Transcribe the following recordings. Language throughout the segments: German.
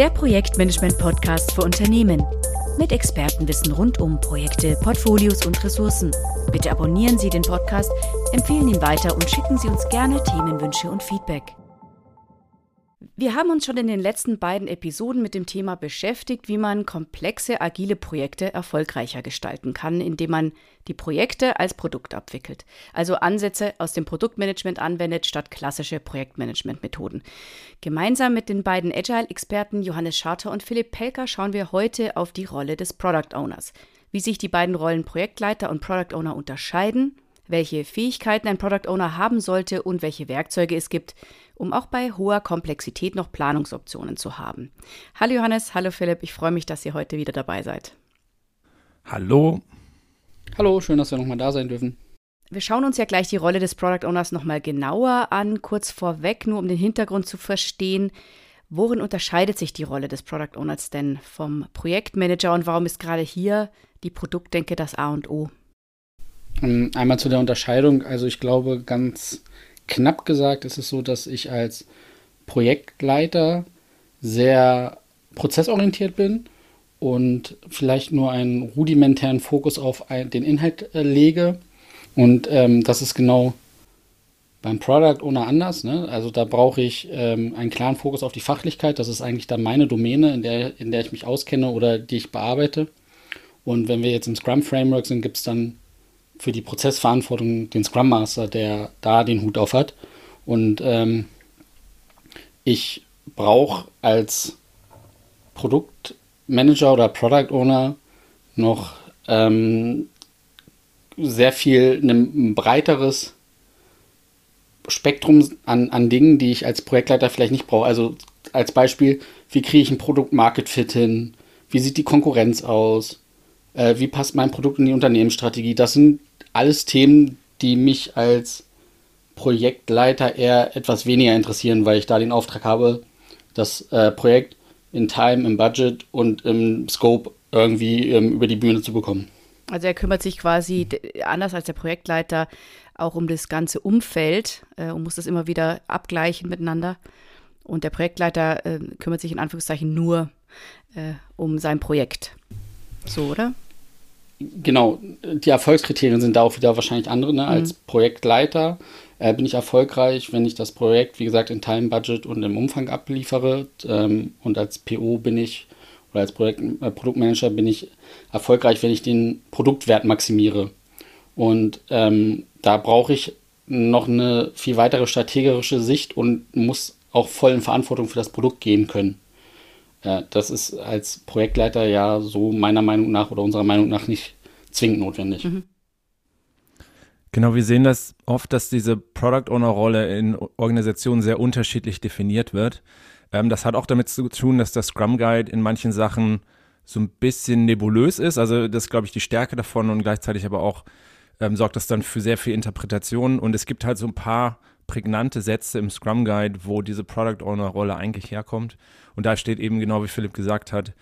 Der Projektmanagement-Podcast für Unternehmen. Mit Expertenwissen rund um Projekte, Portfolios und Ressourcen. Bitte abonnieren Sie den Podcast, empfehlen ihn weiter und schicken Sie uns gerne Themenwünsche und Feedback. Wir haben uns schon in den letzten beiden Episoden mit dem Thema beschäftigt, wie man komplexe, agile Projekte erfolgreicher gestalten kann, indem man die Projekte als Produkt abwickelt. Also Ansätze aus dem Produktmanagement anwendet statt klassische Projektmanagement-Methoden. Gemeinsam mit den beiden Agile-Experten Johannes Scharter und Philipp Pelker schauen wir heute auf die Rolle des Product Owners. Wie sich die beiden Rollen Projektleiter und Product Owner unterscheiden, welche Fähigkeiten ein Product Owner haben sollte und welche Werkzeuge es gibt, um auch bei hoher Komplexität noch Planungsoptionen zu haben. Hallo Johannes, hallo Philipp, ich freue mich, dass ihr heute wieder dabei seid. Hallo. Hallo, schön, dass wir nochmal da sein dürfen. Wir schauen uns ja gleich die Rolle des Product Owners nochmal genauer an, kurz vorweg, nur um den Hintergrund zu verstehen. Worin unterscheidet sich die Rolle des Product Owners denn vom Projektmanager und warum ist gerade hier die Produktdenke das A und O? Ähm, einmal zu der Unterscheidung. Also ich glaube, ganz knapp gesagt ist es so, dass ich als Projektleiter sehr prozessorientiert bin und vielleicht nur einen rudimentären Fokus auf ein, den Inhalt äh, lege. Und ähm, das ist genau beim Product Owner anders. Ne? Also da brauche ich ähm, einen klaren Fokus auf die Fachlichkeit. Das ist eigentlich dann meine Domäne, in der, in der ich mich auskenne oder die ich bearbeite. Und wenn wir jetzt im Scrum Framework sind, gibt es dann für die Prozessverantwortung den Scrum Master, der da den Hut auf hat. Und ähm, ich brauche als Produktmanager oder Product Owner noch ähm, sehr viel ein breiteres Spektrum an, an Dingen, die ich als Projektleiter vielleicht nicht brauche. Also als Beispiel, wie kriege ich ein Produkt-Market-Fit hin? Wie sieht die Konkurrenz aus? Äh, wie passt mein Produkt in die Unternehmensstrategie? Das sind alles Themen, die mich als Projektleiter eher etwas weniger interessieren, weil ich da den Auftrag habe, das äh, Projekt in Time, im Budget und im Scope irgendwie ähm, über die Bühne zu bekommen. Also er kümmert sich quasi anders als der Projektleiter auch um das ganze Umfeld äh, und muss das immer wieder abgleichen miteinander. Und der Projektleiter äh, kümmert sich in Anführungszeichen nur äh, um sein Projekt. So, oder? Genau, die Erfolgskriterien sind da auch wieder wahrscheinlich andere. Ne? Als mhm. Projektleiter äh, bin ich erfolgreich, wenn ich das Projekt, wie gesagt, in Time, Budget und im Umfang abliefere. Ähm, und als PO bin ich, oder als Projekt, äh, Produktmanager bin ich erfolgreich, wenn ich den Produktwert maximiere. Und ähm, da brauche ich noch eine viel weitere strategische Sicht und muss auch voll in Verantwortung für das Produkt gehen können. Ja, das ist als Projektleiter ja so meiner Meinung nach oder unserer Meinung nach nicht zwingend notwendig. Mhm. Genau, wir sehen das oft, dass diese Product Owner Rolle in Organisationen sehr unterschiedlich definiert wird. Ähm, das hat auch damit zu tun, dass der Scrum Guide in manchen Sachen so ein bisschen nebulös ist. Also das ist, glaube ich, die Stärke davon und gleichzeitig aber auch ähm, sorgt das dann für sehr viel Interpretation. Und es gibt halt so ein paar prägnante Sätze im Scrum Guide, wo diese Product Owner Rolle eigentlich herkommt. Und da steht eben genau, wie Philipp gesagt hat,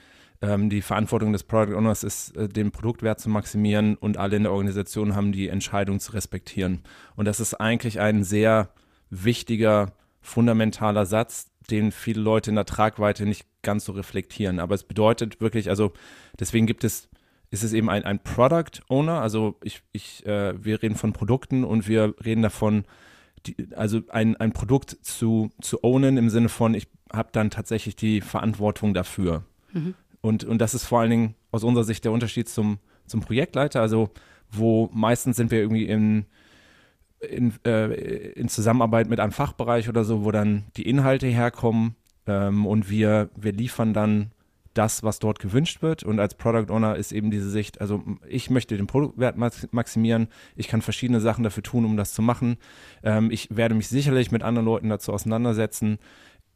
ähm, die Verantwortung des Product Owners ist, äh, den Produktwert zu maximieren und alle in der Organisation haben die Entscheidung zu respektieren. Und das ist eigentlich ein sehr wichtiger, fundamentaler Satz, den viele Leute in der Tragweite nicht ganz so reflektieren. Aber es bedeutet wirklich, also deswegen gibt es, ist es eben ein, ein Product Owner, also ich, ich, äh, wir reden von Produkten und wir reden davon, die, also ein, ein Produkt zu, zu ownen im Sinne von, ich habe dann tatsächlich die Verantwortung dafür. Mhm. Und, und das ist vor allen Dingen aus unserer Sicht der Unterschied zum, zum Projektleiter, also wo meistens sind wir irgendwie in, in, äh, in Zusammenarbeit mit einem Fachbereich oder so, wo dann die Inhalte herkommen ähm, und wir, wir liefern dann das, was dort gewünscht wird. Und als Product Owner ist eben diese Sicht, also ich möchte den Produktwert maximieren, ich kann verschiedene Sachen dafür tun, um das zu machen. Ähm, ich werde mich sicherlich mit anderen Leuten dazu auseinandersetzen.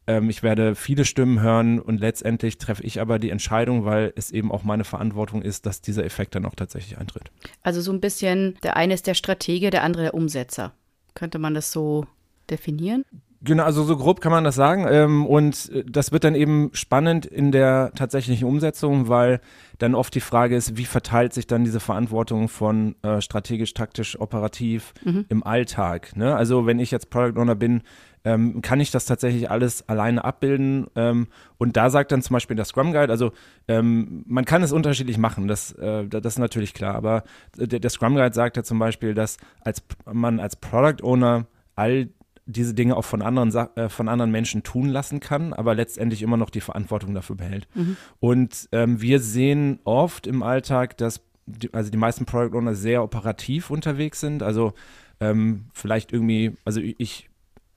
Ähm, ich werde viele Stimmen hören und letztendlich treffe ich aber die Entscheidung, weil es eben auch meine Verantwortung ist, dass dieser Effekt dann auch tatsächlich eintritt. Also so ein bisschen, der eine ist der Stratege, der andere der Umsetzer. Könnte man das so definieren? Genau, also so grob kann man das sagen. Ähm, und äh, das wird dann eben spannend in der tatsächlichen Umsetzung, weil dann oft die Frage ist, wie verteilt sich dann diese Verantwortung von äh, strategisch, taktisch, operativ mhm. im Alltag. Ne? Also wenn ich jetzt Product Owner bin, ähm, kann ich das tatsächlich alles alleine abbilden. Ähm, und da sagt dann zum Beispiel der Scrum Guide, also ähm, man kann es unterschiedlich machen, das, äh, das ist natürlich klar, aber der, der Scrum Guide sagt ja zum Beispiel, dass als man als Product Owner all diese Dinge auch von anderen, äh, von anderen Menschen tun lassen kann, aber letztendlich immer noch die Verantwortung dafür behält. Mhm. Und ähm, wir sehen oft im Alltag, dass die, also die meisten Product Owner sehr operativ unterwegs sind. Also ähm, vielleicht irgendwie, also ich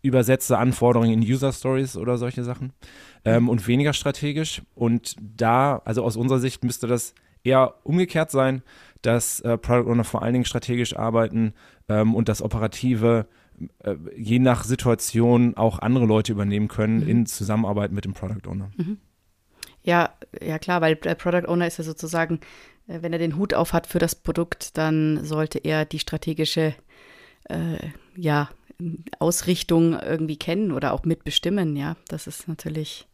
übersetze Anforderungen in User Stories oder solche Sachen ähm, und weniger strategisch. Und da, also aus unserer Sicht müsste das eher umgekehrt sein, dass äh, Product Owner vor allen Dingen strategisch arbeiten ähm, und das Operative je nach Situation auch andere Leute übernehmen können mhm. in Zusammenarbeit mit dem Product Owner. Mhm. Ja, ja klar, weil der Product Owner ist ja sozusagen, äh, wenn er den Hut auf hat für das Produkt, dann sollte er die strategische äh, ja, Ausrichtung irgendwie kennen oder auch mitbestimmen, ja. Das ist natürlich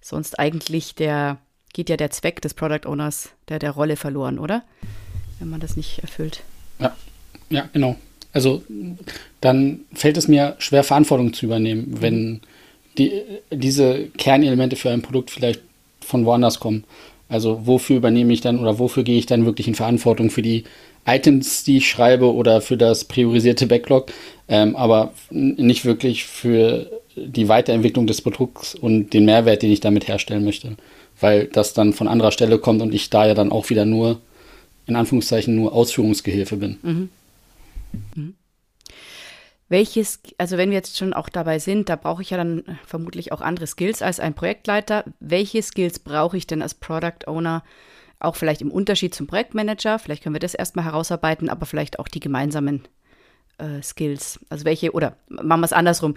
sonst eigentlich der, geht ja der Zweck des Product Owners, der der Rolle verloren, oder? Wenn man das nicht erfüllt. Ja, ja, genau. Also dann fällt es mir schwer, Verantwortung zu übernehmen, mhm. wenn die, diese Kernelemente für ein Produkt vielleicht von woanders kommen. Also wofür übernehme ich dann oder wofür gehe ich dann wirklich in Verantwortung für die Items, die ich schreibe oder für das priorisierte Backlog, ähm, aber nicht wirklich für die Weiterentwicklung des Produkts und den Mehrwert, den ich damit herstellen möchte, weil das dann von anderer Stelle kommt und ich da ja dann auch wieder nur, in Anführungszeichen, nur Ausführungsgehilfe bin. Mhm. Mhm. Welches, also wenn wir jetzt schon auch dabei sind, da brauche ich ja dann vermutlich auch andere Skills als ein Projektleiter. Welche Skills brauche ich denn als Product Owner? Auch vielleicht im Unterschied zum Projektmanager. Vielleicht können wir das erstmal herausarbeiten, aber vielleicht auch die gemeinsamen äh, Skills. Also welche, oder machen wir es andersrum.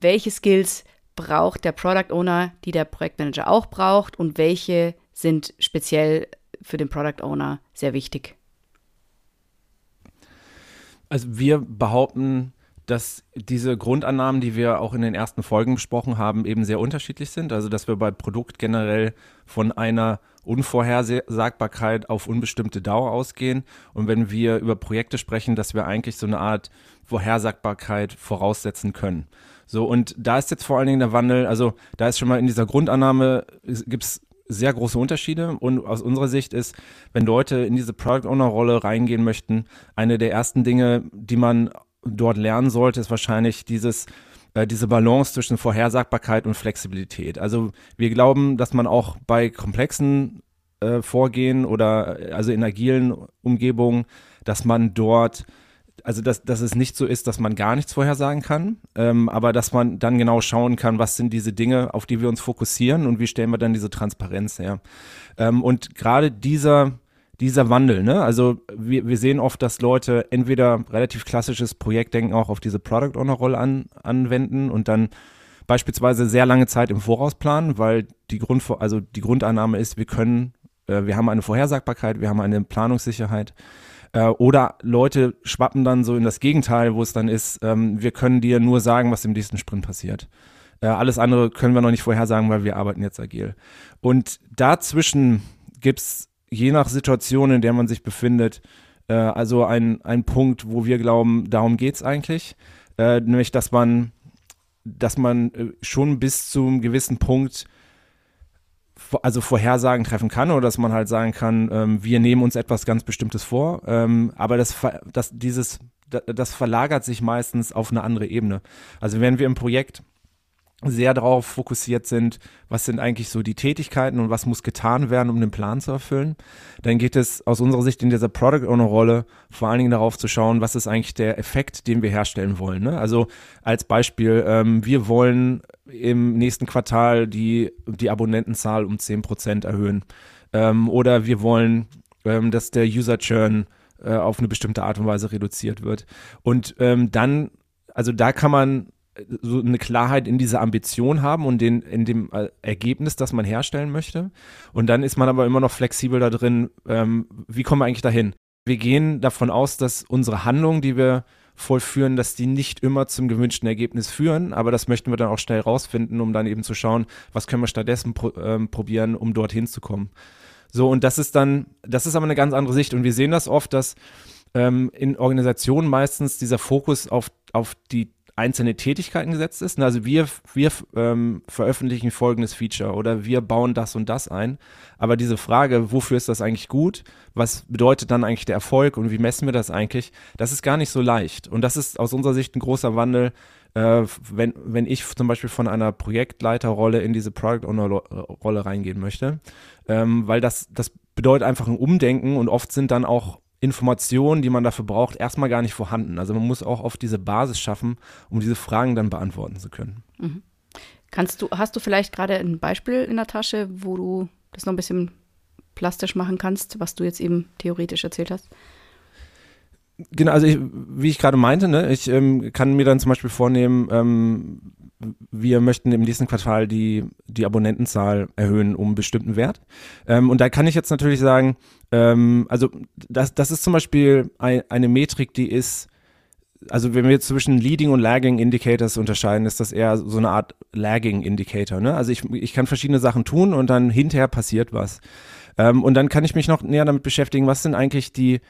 Welche Skills braucht der Product Owner, die der Projektmanager auch braucht und welche sind speziell für den Product Owner sehr wichtig? Also wir behaupten, dass diese Grundannahmen, die wir auch in den ersten Folgen besprochen haben, eben sehr unterschiedlich sind. Also dass wir bei Produkt generell von einer Unvorhersagbarkeit auf unbestimmte Dauer ausgehen. Und wenn wir über Projekte sprechen, dass wir eigentlich so eine Art Vorhersagbarkeit voraussetzen können. So, und da ist jetzt vor allen Dingen der Wandel, also da ist schon mal in dieser Grundannahme, gibt es sehr große Unterschiede und aus unserer Sicht ist, wenn Leute in diese Product Owner Rolle reingehen möchten, eine der ersten Dinge, die man dort lernen sollte, ist wahrscheinlich dieses äh, diese Balance zwischen Vorhersagbarkeit und Flexibilität. Also wir glauben, dass man auch bei komplexen äh, Vorgehen oder äh, also in agilen Umgebungen, dass man dort also dass, dass es nicht so ist, dass man gar nichts vorhersagen kann, ähm, aber dass man dann genau schauen kann, was sind diese Dinge, auf die wir uns fokussieren und wie stellen wir dann diese Transparenz her. Ähm, und gerade dieser dieser Wandel, ne? Also wir, wir sehen oft, dass Leute entweder relativ klassisches Projektdenken auch auf diese Product Owner Rolle an, anwenden und dann beispielsweise sehr lange Zeit im Voraus planen, weil die Grund, also die Grundannahme ist, wir können, äh, wir haben eine Vorhersagbarkeit, wir haben eine Planungssicherheit. Äh, oder Leute schwappen dann so in das Gegenteil, wo es dann ist, ähm, wir können dir nur sagen, was im nächsten Sprint passiert. Äh, alles andere können wir noch nicht vorhersagen, weil wir arbeiten jetzt agil. Und dazwischen gibt's je nach Situation, in der man sich befindet, äh, also ein, ein Punkt, wo wir glauben, darum geht es eigentlich. Äh, nämlich, dass man, dass man äh, schon bis zu einem gewissen Punkt also Vorhersagen treffen kann oder dass man halt sagen kann, ähm, wir nehmen uns etwas ganz Bestimmtes vor, ähm, aber das, das, dieses, das verlagert sich meistens auf eine andere Ebene. Also wenn wir im Projekt sehr darauf fokussiert sind, was sind eigentlich so die Tätigkeiten und was muss getan werden, um den Plan zu erfüllen. Dann geht es aus unserer Sicht in dieser Product Owner Rolle vor allen Dingen darauf zu schauen, was ist eigentlich der Effekt, den wir herstellen wollen. Ne? Also als Beispiel, ähm, wir wollen im nächsten Quartal die, die Abonnentenzahl um 10% erhöhen. Ähm, oder wir wollen, ähm, dass der User Churn äh, auf eine bestimmte Art und Weise reduziert wird. Und ähm, dann, also da kann man so eine Klarheit in dieser Ambition haben und den, in dem äh, Ergebnis, das man herstellen möchte. Und dann ist man aber immer noch flexibel da drin, ähm, wie kommen wir eigentlich dahin? Wir gehen davon aus, dass unsere Handlungen, die wir vollführen, dass die nicht immer zum gewünschten Ergebnis führen, aber das möchten wir dann auch schnell rausfinden, um dann eben zu schauen, was können wir stattdessen pro, ähm, probieren, um dorthin zu kommen. So, und das ist dann, das ist aber eine ganz andere Sicht und wir sehen das oft, dass ähm, in Organisationen meistens dieser Fokus auf, auf die einzelne Tätigkeiten gesetzt ist. Also wir, wir ähm, veröffentlichen folgendes Feature oder wir bauen das und das ein. Aber diese Frage, wofür ist das eigentlich gut? Was bedeutet dann eigentlich der Erfolg und wie messen wir das eigentlich? Das ist gar nicht so leicht. Und das ist aus unserer Sicht ein großer Wandel, äh, wenn, wenn ich zum Beispiel von einer Projektleiterrolle in diese Product Owner-Rolle reingehen möchte. Ähm, weil das, das bedeutet einfach ein Umdenken und oft sind dann auch Informationen, die man dafür braucht, erstmal gar nicht vorhanden. Also man muss auch oft diese Basis schaffen, um diese Fragen dann beantworten zu können. Mhm. Kannst du, hast du vielleicht gerade ein Beispiel in der Tasche, wo du das noch ein bisschen plastisch machen kannst, was du jetzt eben theoretisch erzählt hast? Genau, also ich, wie ich gerade meinte, ne, ich ähm, kann mir dann zum Beispiel vornehmen, ähm, wir möchten im nächsten Quartal die, die Abonnentenzahl erhöhen um einen bestimmten Wert. Ähm, und da kann ich jetzt natürlich sagen, ähm, also das, das ist zum Beispiel ein, eine Metrik, die ist, also wenn wir zwischen Leading und Lagging Indicators unterscheiden, ist das eher so eine Art Lagging Indicator. Ne? Also ich, ich kann verschiedene Sachen tun und dann hinterher passiert was. Ähm, und dann kann ich mich noch näher damit beschäftigen, was sind eigentlich die,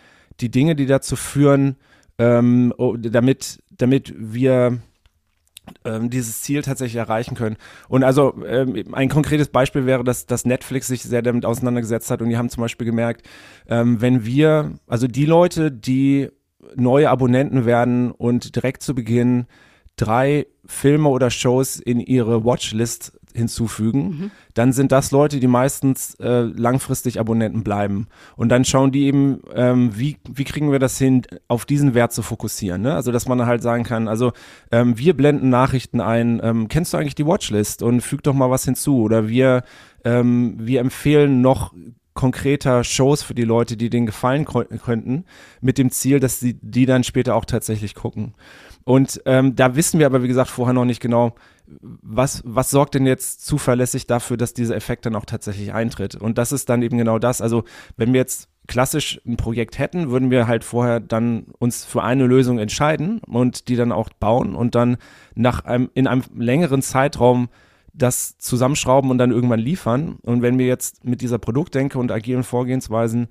die Dinge, die dazu führen, ähm, oh, damit, damit wir ähm, dieses Ziel tatsächlich erreichen können. Und also ähm, ein konkretes Beispiel wäre, dass, dass Netflix sich sehr damit auseinandergesetzt hat und die haben zum Beispiel gemerkt, ähm, wenn wir, also die Leute, die neue Abonnenten werden und direkt zu Beginn drei Filme oder Shows in ihre Watchlist hinzufügen, mhm. dann sind das Leute, die meistens äh, langfristig Abonnenten bleiben. Und dann schauen die eben, ähm, wie, wie kriegen wir das hin, auf diesen Wert zu fokussieren. Ne? Also, dass man halt sagen kann, also ähm, wir blenden Nachrichten ein, ähm, kennst du eigentlich die Watchlist und füg doch mal was hinzu. Oder wir, ähm, wir empfehlen noch konkreter Shows für die Leute, die denen gefallen könnten, mit dem Ziel, dass sie die dann später auch tatsächlich gucken. Und ähm, da wissen wir aber, wie gesagt, vorher noch nicht genau, was, was sorgt denn jetzt zuverlässig dafür, dass dieser Effekt dann auch tatsächlich eintritt? Und das ist dann eben genau das. Also, wenn wir jetzt klassisch ein Projekt hätten, würden wir halt vorher dann uns für eine Lösung entscheiden und die dann auch bauen und dann nach einem, in einem längeren Zeitraum das zusammenschrauben und dann irgendwann liefern. Und wenn wir jetzt mit dieser Produktdenke und agilen Vorgehensweisen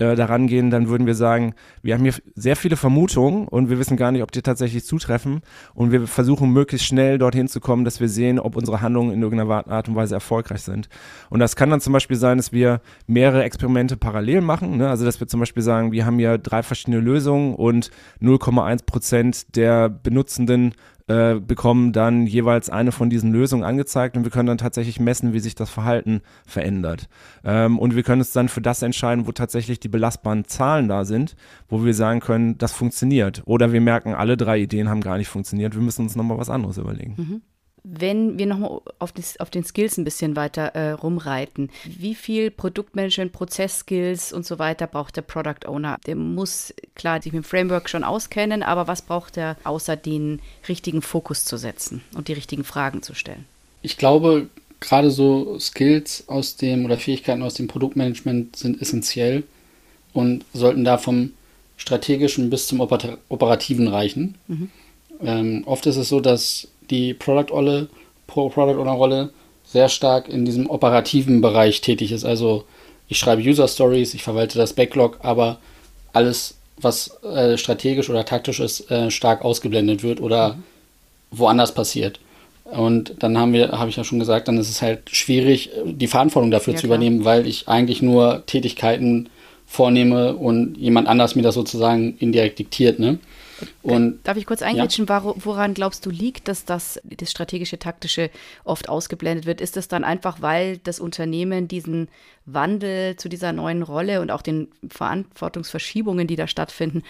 äh, daran gehen, dann würden wir sagen, wir haben hier sehr viele Vermutungen und wir wissen gar nicht, ob die tatsächlich zutreffen und wir versuchen möglichst schnell dorthin zu kommen, dass wir sehen, ob unsere Handlungen in irgendeiner Art und Weise erfolgreich sind. Und das kann dann zum Beispiel sein, dass wir mehrere Experimente parallel machen, ne? also dass wir zum Beispiel sagen, wir haben hier drei verschiedene Lösungen und 0,1 Prozent der Benutzenden äh, bekommen dann jeweils eine von diesen Lösungen angezeigt und wir können dann tatsächlich messen, wie sich das Verhalten verändert. Ähm, und wir können uns dann für das entscheiden, wo tatsächlich die belastbaren Zahlen da sind, wo wir sagen können, das funktioniert. Oder wir merken, alle drei Ideen haben gar nicht funktioniert, wir müssen uns nochmal was anderes überlegen. Mhm. Wenn wir nochmal auf, auf den Skills ein bisschen weiter äh, rumreiten, wie viel Produktmanagement, Prozessskills und so weiter braucht der Product Owner? Der muss klar sich mit dem Framework schon auskennen, aber was braucht er, außer den richtigen Fokus zu setzen und die richtigen Fragen zu stellen? Ich glaube, gerade so Skills aus dem oder Fähigkeiten aus dem Produktmanagement sind essentiell und sollten da vom strategischen bis zum operativen reichen. Mhm. Ähm, oft ist es so, dass die Product Olle, Product Owner Rolle sehr stark in diesem operativen Bereich tätig ist. Also ich schreibe User Stories, ich verwalte das Backlog, aber alles, was äh, strategisch oder taktisch ist, äh, stark ausgeblendet wird oder mhm. woanders passiert. Und dann haben wir, habe ich ja schon gesagt, dann ist es halt schwierig, die Verantwortung dafür ja, zu übernehmen, weil ich eigentlich nur Tätigkeiten vornehme und jemand anders mir das sozusagen indirekt diktiert. Ne? Und, Darf ich kurz eingrätschen, ja. woran glaubst du liegt, dass das, das strategische, taktische oft ausgeblendet wird? Ist es dann einfach, weil das Unternehmen diesen Wandel zu dieser neuen Rolle und auch den Verantwortungsverschiebungen, die da stattfinden,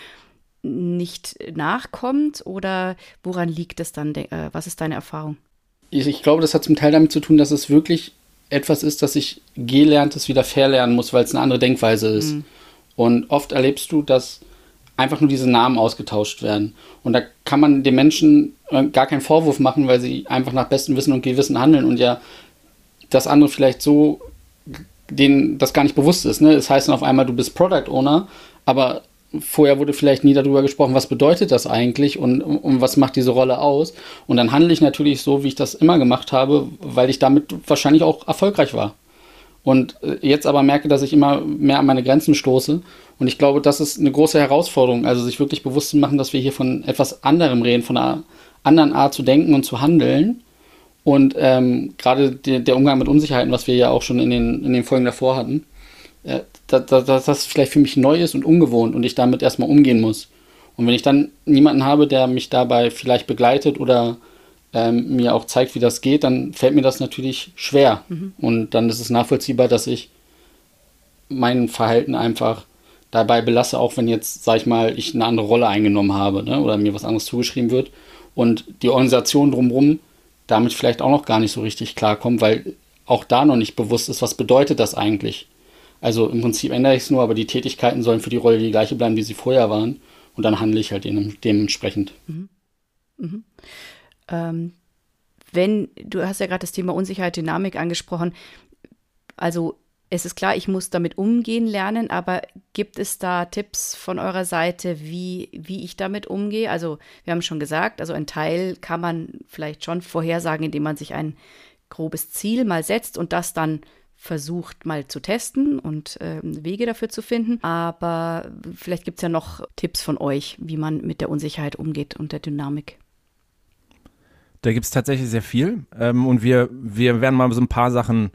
nicht nachkommt? Oder woran liegt es dann? Äh, was ist deine Erfahrung? Ich, ich glaube, das hat zum Teil damit zu tun, dass es wirklich etwas ist, dass ich gelerntes wieder verlernen muss, weil es eine andere Denkweise ist. Mhm. Und oft erlebst du, dass einfach nur diese Namen ausgetauscht werden. Und da kann man den Menschen äh, gar keinen Vorwurf machen, weil sie einfach nach bestem Wissen und Gewissen handeln und ja das andere vielleicht so denen das gar nicht bewusst ist. Ne? Das heißt dann auf einmal, du bist Product Owner, aber vorher wurde vielleicht nie darüber gesprochen, was bedeutet das eigentlich und, und was macht diese Rolle aus. Und dann handle ich natürlich so, wie ich das immer gemacht habe, weil ich damit wahrscheinlich auch erfolgreich war. Und äh, jetzt aber merke, dass ich immer mehr an meine Grenzen stoße. Und ich glaube, das ist eine große Herausforderung, also sich wirklich bewusst zu machen, dass wir hier von etwas anderem reden, von einer anderen Art zu denken und zu handeln. Und ähm, gerade der, der Umgang mit Unsicherheiten, was wir ja auch schon in den, in den Folgen davor hatten, äh, dass, dass das vielleicht für mich neu ist und ungewohnt und ich damit erstmal umgehen muss. Und wenn ich dann niemanden habe, der mich dabei vielleicht begleitet oder ähm, mir auch zeigt, wie das geht, dann fällt mir das natürlich schwer. Mhm. Und dann ist es nachvollziehbar, dass ich mein Verhalten einfach dabei belasse, auch wenn jetzt, sag ich mal, ich eine andere Rolle eingenommen habe ne, oder mir was anderes zugeschrieben wird und die Organisation drumherum damit vielleicht auch noch gar nicht so richtig klarkommt, weil auch da noch nicht bewusst ist, was bedeutet das eigentlich. Also im Prinzip ändere ich es nur, aber die Tätigkeiten sollen für die Rolle die gleiche bleiben, wie sie vorher waren. Und dann handle ich halt dementsprechend. Mhm. Mhm. Ähm, wenn, du hast ja gerade das Thema Unsicherheit, Dynamik angesprochen. Also es ist klar, ich muss damit umgehen lernen, aber gibt es da Tipps von eurer Seite, wie, wie ich damit umgehe? Also wir haben schon gesagt, also ein Teil kann man vielleicht schon vorhersagen, indem man sich ein grobes Ziel mal setzt und das dann versucht mal zu testen und äh, Wege dafür zu finden. Aber vielleicht gibt es ja noch Tipps von euch, wie man mit der Unsicherheit umgeht und der Dynamik. Da gibt es tatsächlich sehr viel. Ähm, und wir, wir werden mal so ein paar Sachen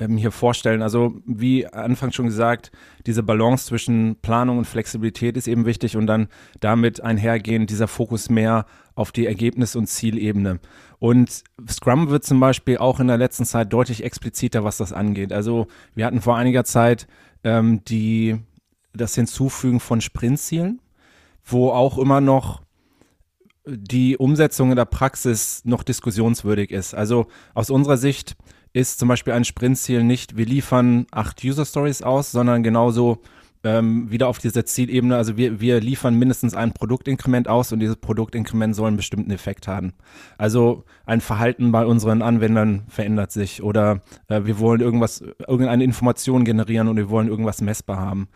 ähm, hier vorstellen. Also wie anfangs schon gesagt, diese Balance zwischen Planung und Flexibilität ist eben wichtig und dann damit einhergehend dieser Fokus mehr auf die Ergebnis- und Zielebene. Und Scrum wird zum Beispiel auch in der letzten Zeit deutlich expliziter, was das angeht. Also wir hatten vor einiger Zeit ähm, die, das Hinzufügen von Sprintzielen, wo auch immer noch die Umsetzung in der Praxis noch diskussionswürdig ist. Also aus unserer Sicht ist zum Beispiel ein Sprintziel nicht, wir liefern acht User Stories aus, sondern genauso ähm, wieder auf dieser Zielebene. Also wir, wir liefern mindestens ein Produktinkrement aus und dieses Produktinkrement soll einen bestimmten Effekt haben. Also ein Verhalten bei unseren Anwendern verändert sich oder äh, wir wollen irgendwas, irgendeine Information generieren und wir wollen irgendwas messbar haben.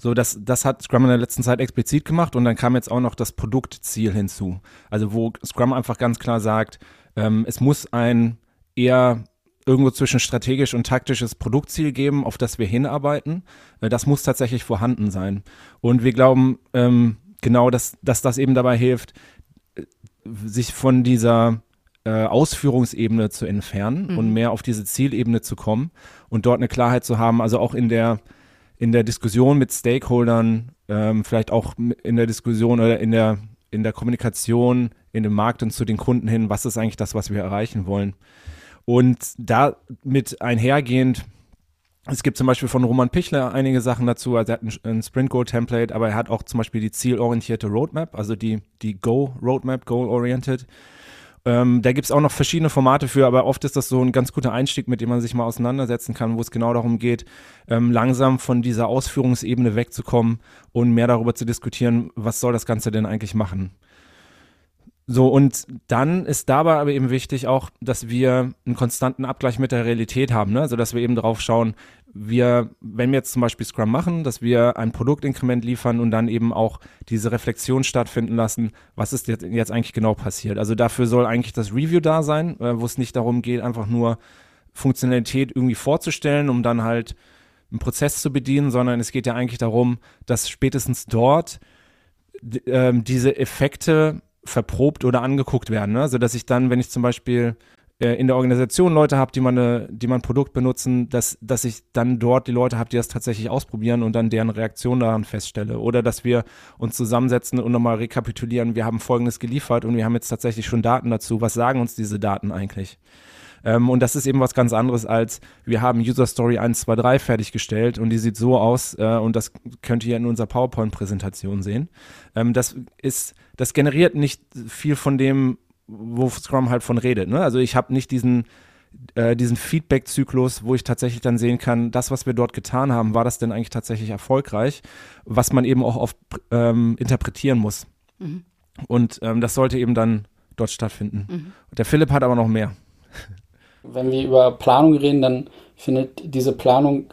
So, das, das hat Scrum in der letzten Zeit explizit gemacht und dann kam jetzt auch noch das Produktziel hinzu. Also wo Scrum einfach ganz klar sagt, ähm, es muss ein eher irgendwo zwischen strategisch und taktisches Produktziel geben, auf das wir hinarbeiten. Äh, das muss tatsächlich vorhanden sein. Und wir glauben ähm, genau, dass, dass das eben dabei hilft, äh, sich von dieser äh, Ausführungsebene zu entfernen mhm. und mehr auf diese Zielebene zu kommen und dort eine Klarheit zu haben, also auch in der in der Diskussion mit Stakeholdern, ähm, vielleicht auch in der Diskussion oder in der, in der Kommunikation in dem Markt und zu den Kunden hin, was ist eigentlich das, was wir erreichen wollen. Und damit einhergehend, es gibt zum Beispiel von Roman Pichler einige Sachen dazu, also er hat ein, ein Sprint Goal Template, aber er hat auch zum Beispiel die zielorientierte Roadmap, also die, die Go Roadmap, Goal Oriented. Ähm, da gibt es auch noch verschiedene Formate für, aber oft ist das so ein ganz guter Einstieg, mit dem man sich mal auseinandersetzen kann, wo es genau darum geht, ähm, langsam von dieser Ausführungsebene wegzukommen und mehr darüber zu diskutieren, was soll das Ganze denn eigentlich machen. So, und dann ist dabei aber eben wichtig auch, dass wir einen konstanten Abgleich mit der Realität haben, ne? also dass wir eben drauf schauen, wir, wenn wir jetzt zum Beispiel Scrum machen, dass wir ein Produktinkrement liefern und dann eben auch diese Reflexion stattfinden lassen, was ist jetzt, jetzt eigentlich genau passiert. Also dafür soll eigentlich das Review da sein, äh, wo es nicht darum geht, einfach nur Funktionalität irgendwie vorzustellen, um dann halt einen Prozess zu bedienen, sondern es geht ja eigentlich darum, dass spätestens dort äh, diese Effekte verprobt oder angeguckt werden. Ne? Also dass ich dann, wenn ich zum Beispiel äh, in der Organisation Leute habe, die man eine, die man Produkt benutzen, dass, dass ich dann dort die Leute habe, die das tatsächlich ausprobieren und dann deren Reaktion daran feststelle. Oder dass wir uns zusammensetzen und nochmal rekapitulieren, wir haben folgendes geliefert und wir haben jetzt tatsächlich schon Daten dazu. Was sagen uns diese Daten eigentlich? Ähm, und das ist eben was ganz anderes als, wir haben User Story 1, 2, 3 fertiggestellt und die sieht so aus äh, und das könnt ihr in unserer PowerPoint-Präsentation sehen. Ähm, das ist, das generiert nicht viel von dem, wo Scrum halt von redet. Ne? Also ich habe nicht diesen, äh, diesen Feedback-Zyklus, wo ich tatsächlich dann sehen kann, das, was wir dort getan haben, war das denn eigentlich tatsächlich erfolgreich, was man eben auch oft ähm, interpretieren muss. Mhm. Und ähm, das sollte eben dann dort stattfinden. Mhm. Der Philipp hat aber noch mehr. Wenn wir über Planung reden, dann findet diese Planung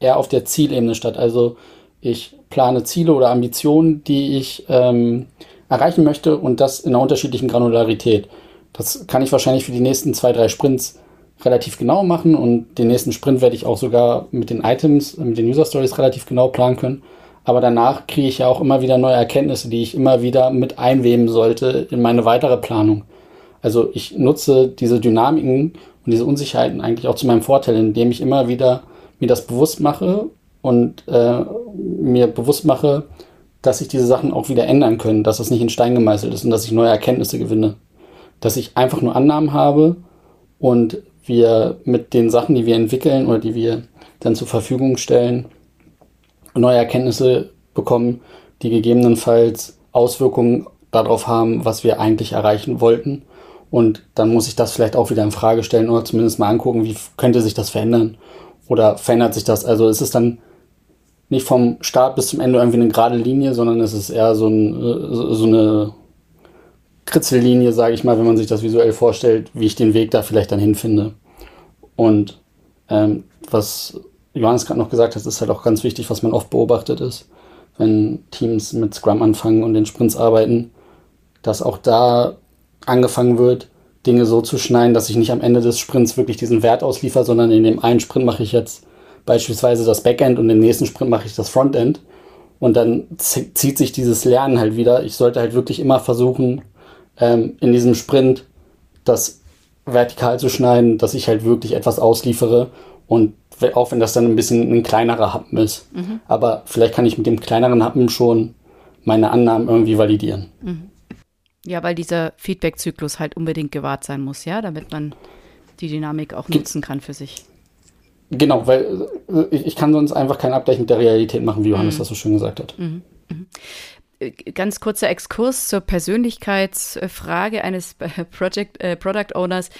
eher auf der Zielebene statt. Also Ich plane Ziele oder Ambitionen, die ich ähm, erreichen möchte und das in einer unterschiedlichen Granularität. Das kann ich wahrscheinlich für die nächsten zwei, drei Sprints relativ genau machen und den nächsten Sprint werde ich auch sogar mit den Items, mit den User Stories relativ genau planen können. Aber danach kriege ich ja auch immer wieder neue Erkenntnisse, die ich immer wieder mit einweben sollte in meine weitere Planung. Also ich nutze diese Dynamiken und diese Unsicherheiten eigentlich auch zu meinem Vorteil, indem ich immer wieder mir das bewusst mache und äh, mir bewusst mache, dass sich diese Sachen auch wieder ändern können, dass das nicht in Stein gemeißelt ist und dass ich neue Erkenntnisse gewinne. Dass ich einfach nur Annahmen habe und wir mit den Sachen, die wir entwickeln oder die wir dann zur Verfügung stellen, neue Erkenntnisse bekommen, die gegebenenfalls Auswirkungen darauf haben, was wir eigentlich erreichen wollten. Und dann muss ich das vielleicht auch wieder in Frage stellen oder zumindest mal angucken, wie könnte sich das verändern oder verändert sich das. Also ist es dann nicht vom Start bis zum Ende irgendwie eine gerade Linie, sondern es ist eher so, ein, so eine Kritzellinie, sage ich mal, wenn man sich das visuell vorstellt, wie ich den Weg da vielleicht dann hinfinde. Und ähm, was Johannes gerade noch gesagt hat, ist halt auch ganz wichtig, was man oft beobachtet ist, wenn Teams mit Scrum anfangen und den Sprints arbeiten, dass auch da angefangen wird, Dinge so zu schneiden, dass ich nicht am Ende des Sprints wirklich diesen Wert ausliefer, sondern in dem einen Sprint mache ich jetzt beispielsweise das Backend und im nächsten Sprint mache ich das Frontend. Und dann zieht sich dieses Lernen halt wieder. Ich sollte halt wirklich immer versuchen, ähm, in diesem Sprint das vertikal zu schneiden, dass ich halt wirklich etwas ausliefere und auch wenn das dann ein bisschen ein kleinerer Happen ist. Mhm. Aber vielleicht kann ich mit dem kleineren Happen schon meine Annahmen irgendwie validieren. Mhm. Ja, weil dieser Feedback-Zyklus halt unbedingt gewahrt sein muss, ja, damit man die Dynamik auch nutzen kann für sich. Genau, weil äh, ich kann sonst einfach kein Abgleich mit der Realität machen, wie Johannes mhm. das so schön gesagt hat. Mhm. Mhm. Äh, ganz kurzer Exkurs zur Persönlichkeitsfrage eines Project, äh, Product Owners.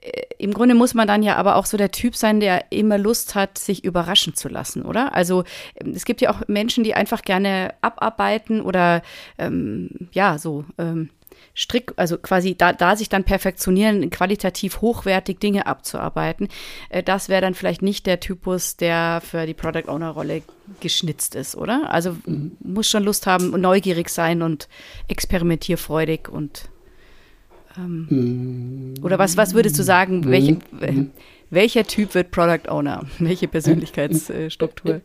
Äh, Im Grunde muss man dann ja aber auch so der Typ sein, der immer Lust hat, sich überraschen zu lassen, oder? Also ähm, es gibt ja auch Menschen, die einfach gerne abarbeiten oder ähm, ja, so ähm, strick, also quasi da, da sich dann perfektionieren, qualitativ hochwertig Dinge abzuarbeiten. Äh, das wäre dann vielleicht nicht der Typus, der für die Product Owner Rolle geschnitzt ist, oder? Also mhm. muss schon Lust haben und neugierig sein und experimentierfreudig und ähm, mhm. oder was, was würdest du sagen, mhm. welche, welcher Typ wird Product Owner? Welche Persönlichkeitsstruktur?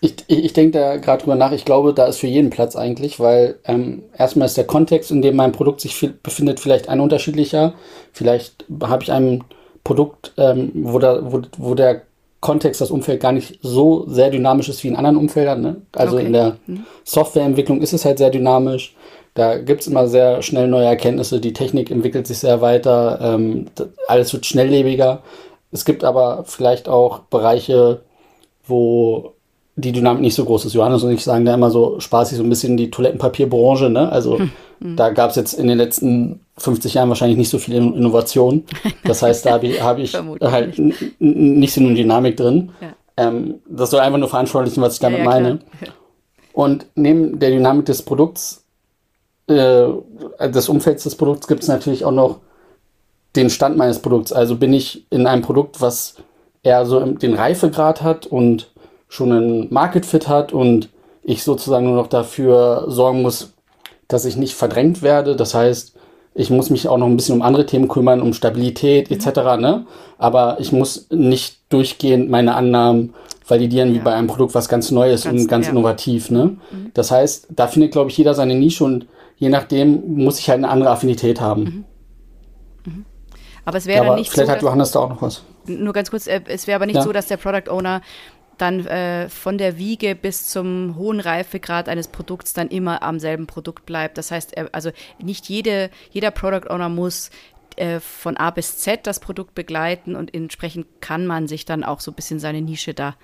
Ich, ich, ich denke da gerade drüber nach. Ich glaube, da ist für jeden Platz eigentlich, weil ähm, erstmal ist der Kontext, in dem mein Produkt sich viel, befindet, vielleicht ein unterschiedlicher. Vielleicht habe ich ein Produkt, ähm, wo, da, wo, wo der Kontext, das Umfeld gar nicht so sehr dynamisch ist wie in anderen Umfeldern. Ne? Also okay. in der mhm. Softwareentwicklung ist es halt sehr dynamisch. Da gibt es immer sehr schnell neue Erkenntnisse. Die Technik entwickelt sich sehr weiter. Ähm, alles wird schnelllebiger. Es gibt aber vielleicht auch Bereiche, wo die Dynamik nicht so groß ist. Johannes und ich sagen da immer so spaßig so ein bisschen die Toilettenpapierbranche. Ne? Also hm. hm. da gab es jetzt in den letzten 50 Jahren wahrscheinlich nicht so viel Innovation. Das heißt, da habe ich, hab ich halt nicht so eine Dynamik drin. Ja. Ähm, das soll einfach nur veranschaulichen, was ich damit ja, ja, meine. Und neben der Dynamik des Produkts, äh, des Umfelds des Produkts, gibt es natürlich auch noch den Stand meines Produkts. Also bin ich in einem Produkt, was eher so den Reifegrad hat und schon einen Market Fit hat und ich sozusagen nur noch dafür sorgen muss, dass ich nicht verdrängt werde. Das heißt, ich muss mich auch noch ein bisschen um andere Themen kümmern, um Stabilität etc. Ne? Aber ich muss nicht durchgehend meine Annahmen validieren, wie ja. bei einem Produkt, was ganz Neues ganz, und ganz ja. innovativ. Ne? Mhm. Das heißt, da findet, glaube ich, jeder seine Nische und je nachdem muss ich halt eine andere Affinität haben. Mhm. Mhm. Aber es wäre ja, nicht vielleicht so. Vielleicht hat Johannes da auch noch was. Nur ganz kurz, äh, es wäre aber nicht so, dass der Product Owner dann äh, von der Wiege bis zum hohen Reifegrad eines Produkts dann immer am selben Produkt bleibt. Das heißt, also nicht jede, jeder Product Owner muss äh, von A bis Z das Produkt begleiten und entsprechend kann man sich dann auch so ein bisschen seine Nische da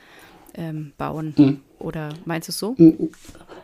ähm, bauen. Mhm. Oder meinst du es so? Hm.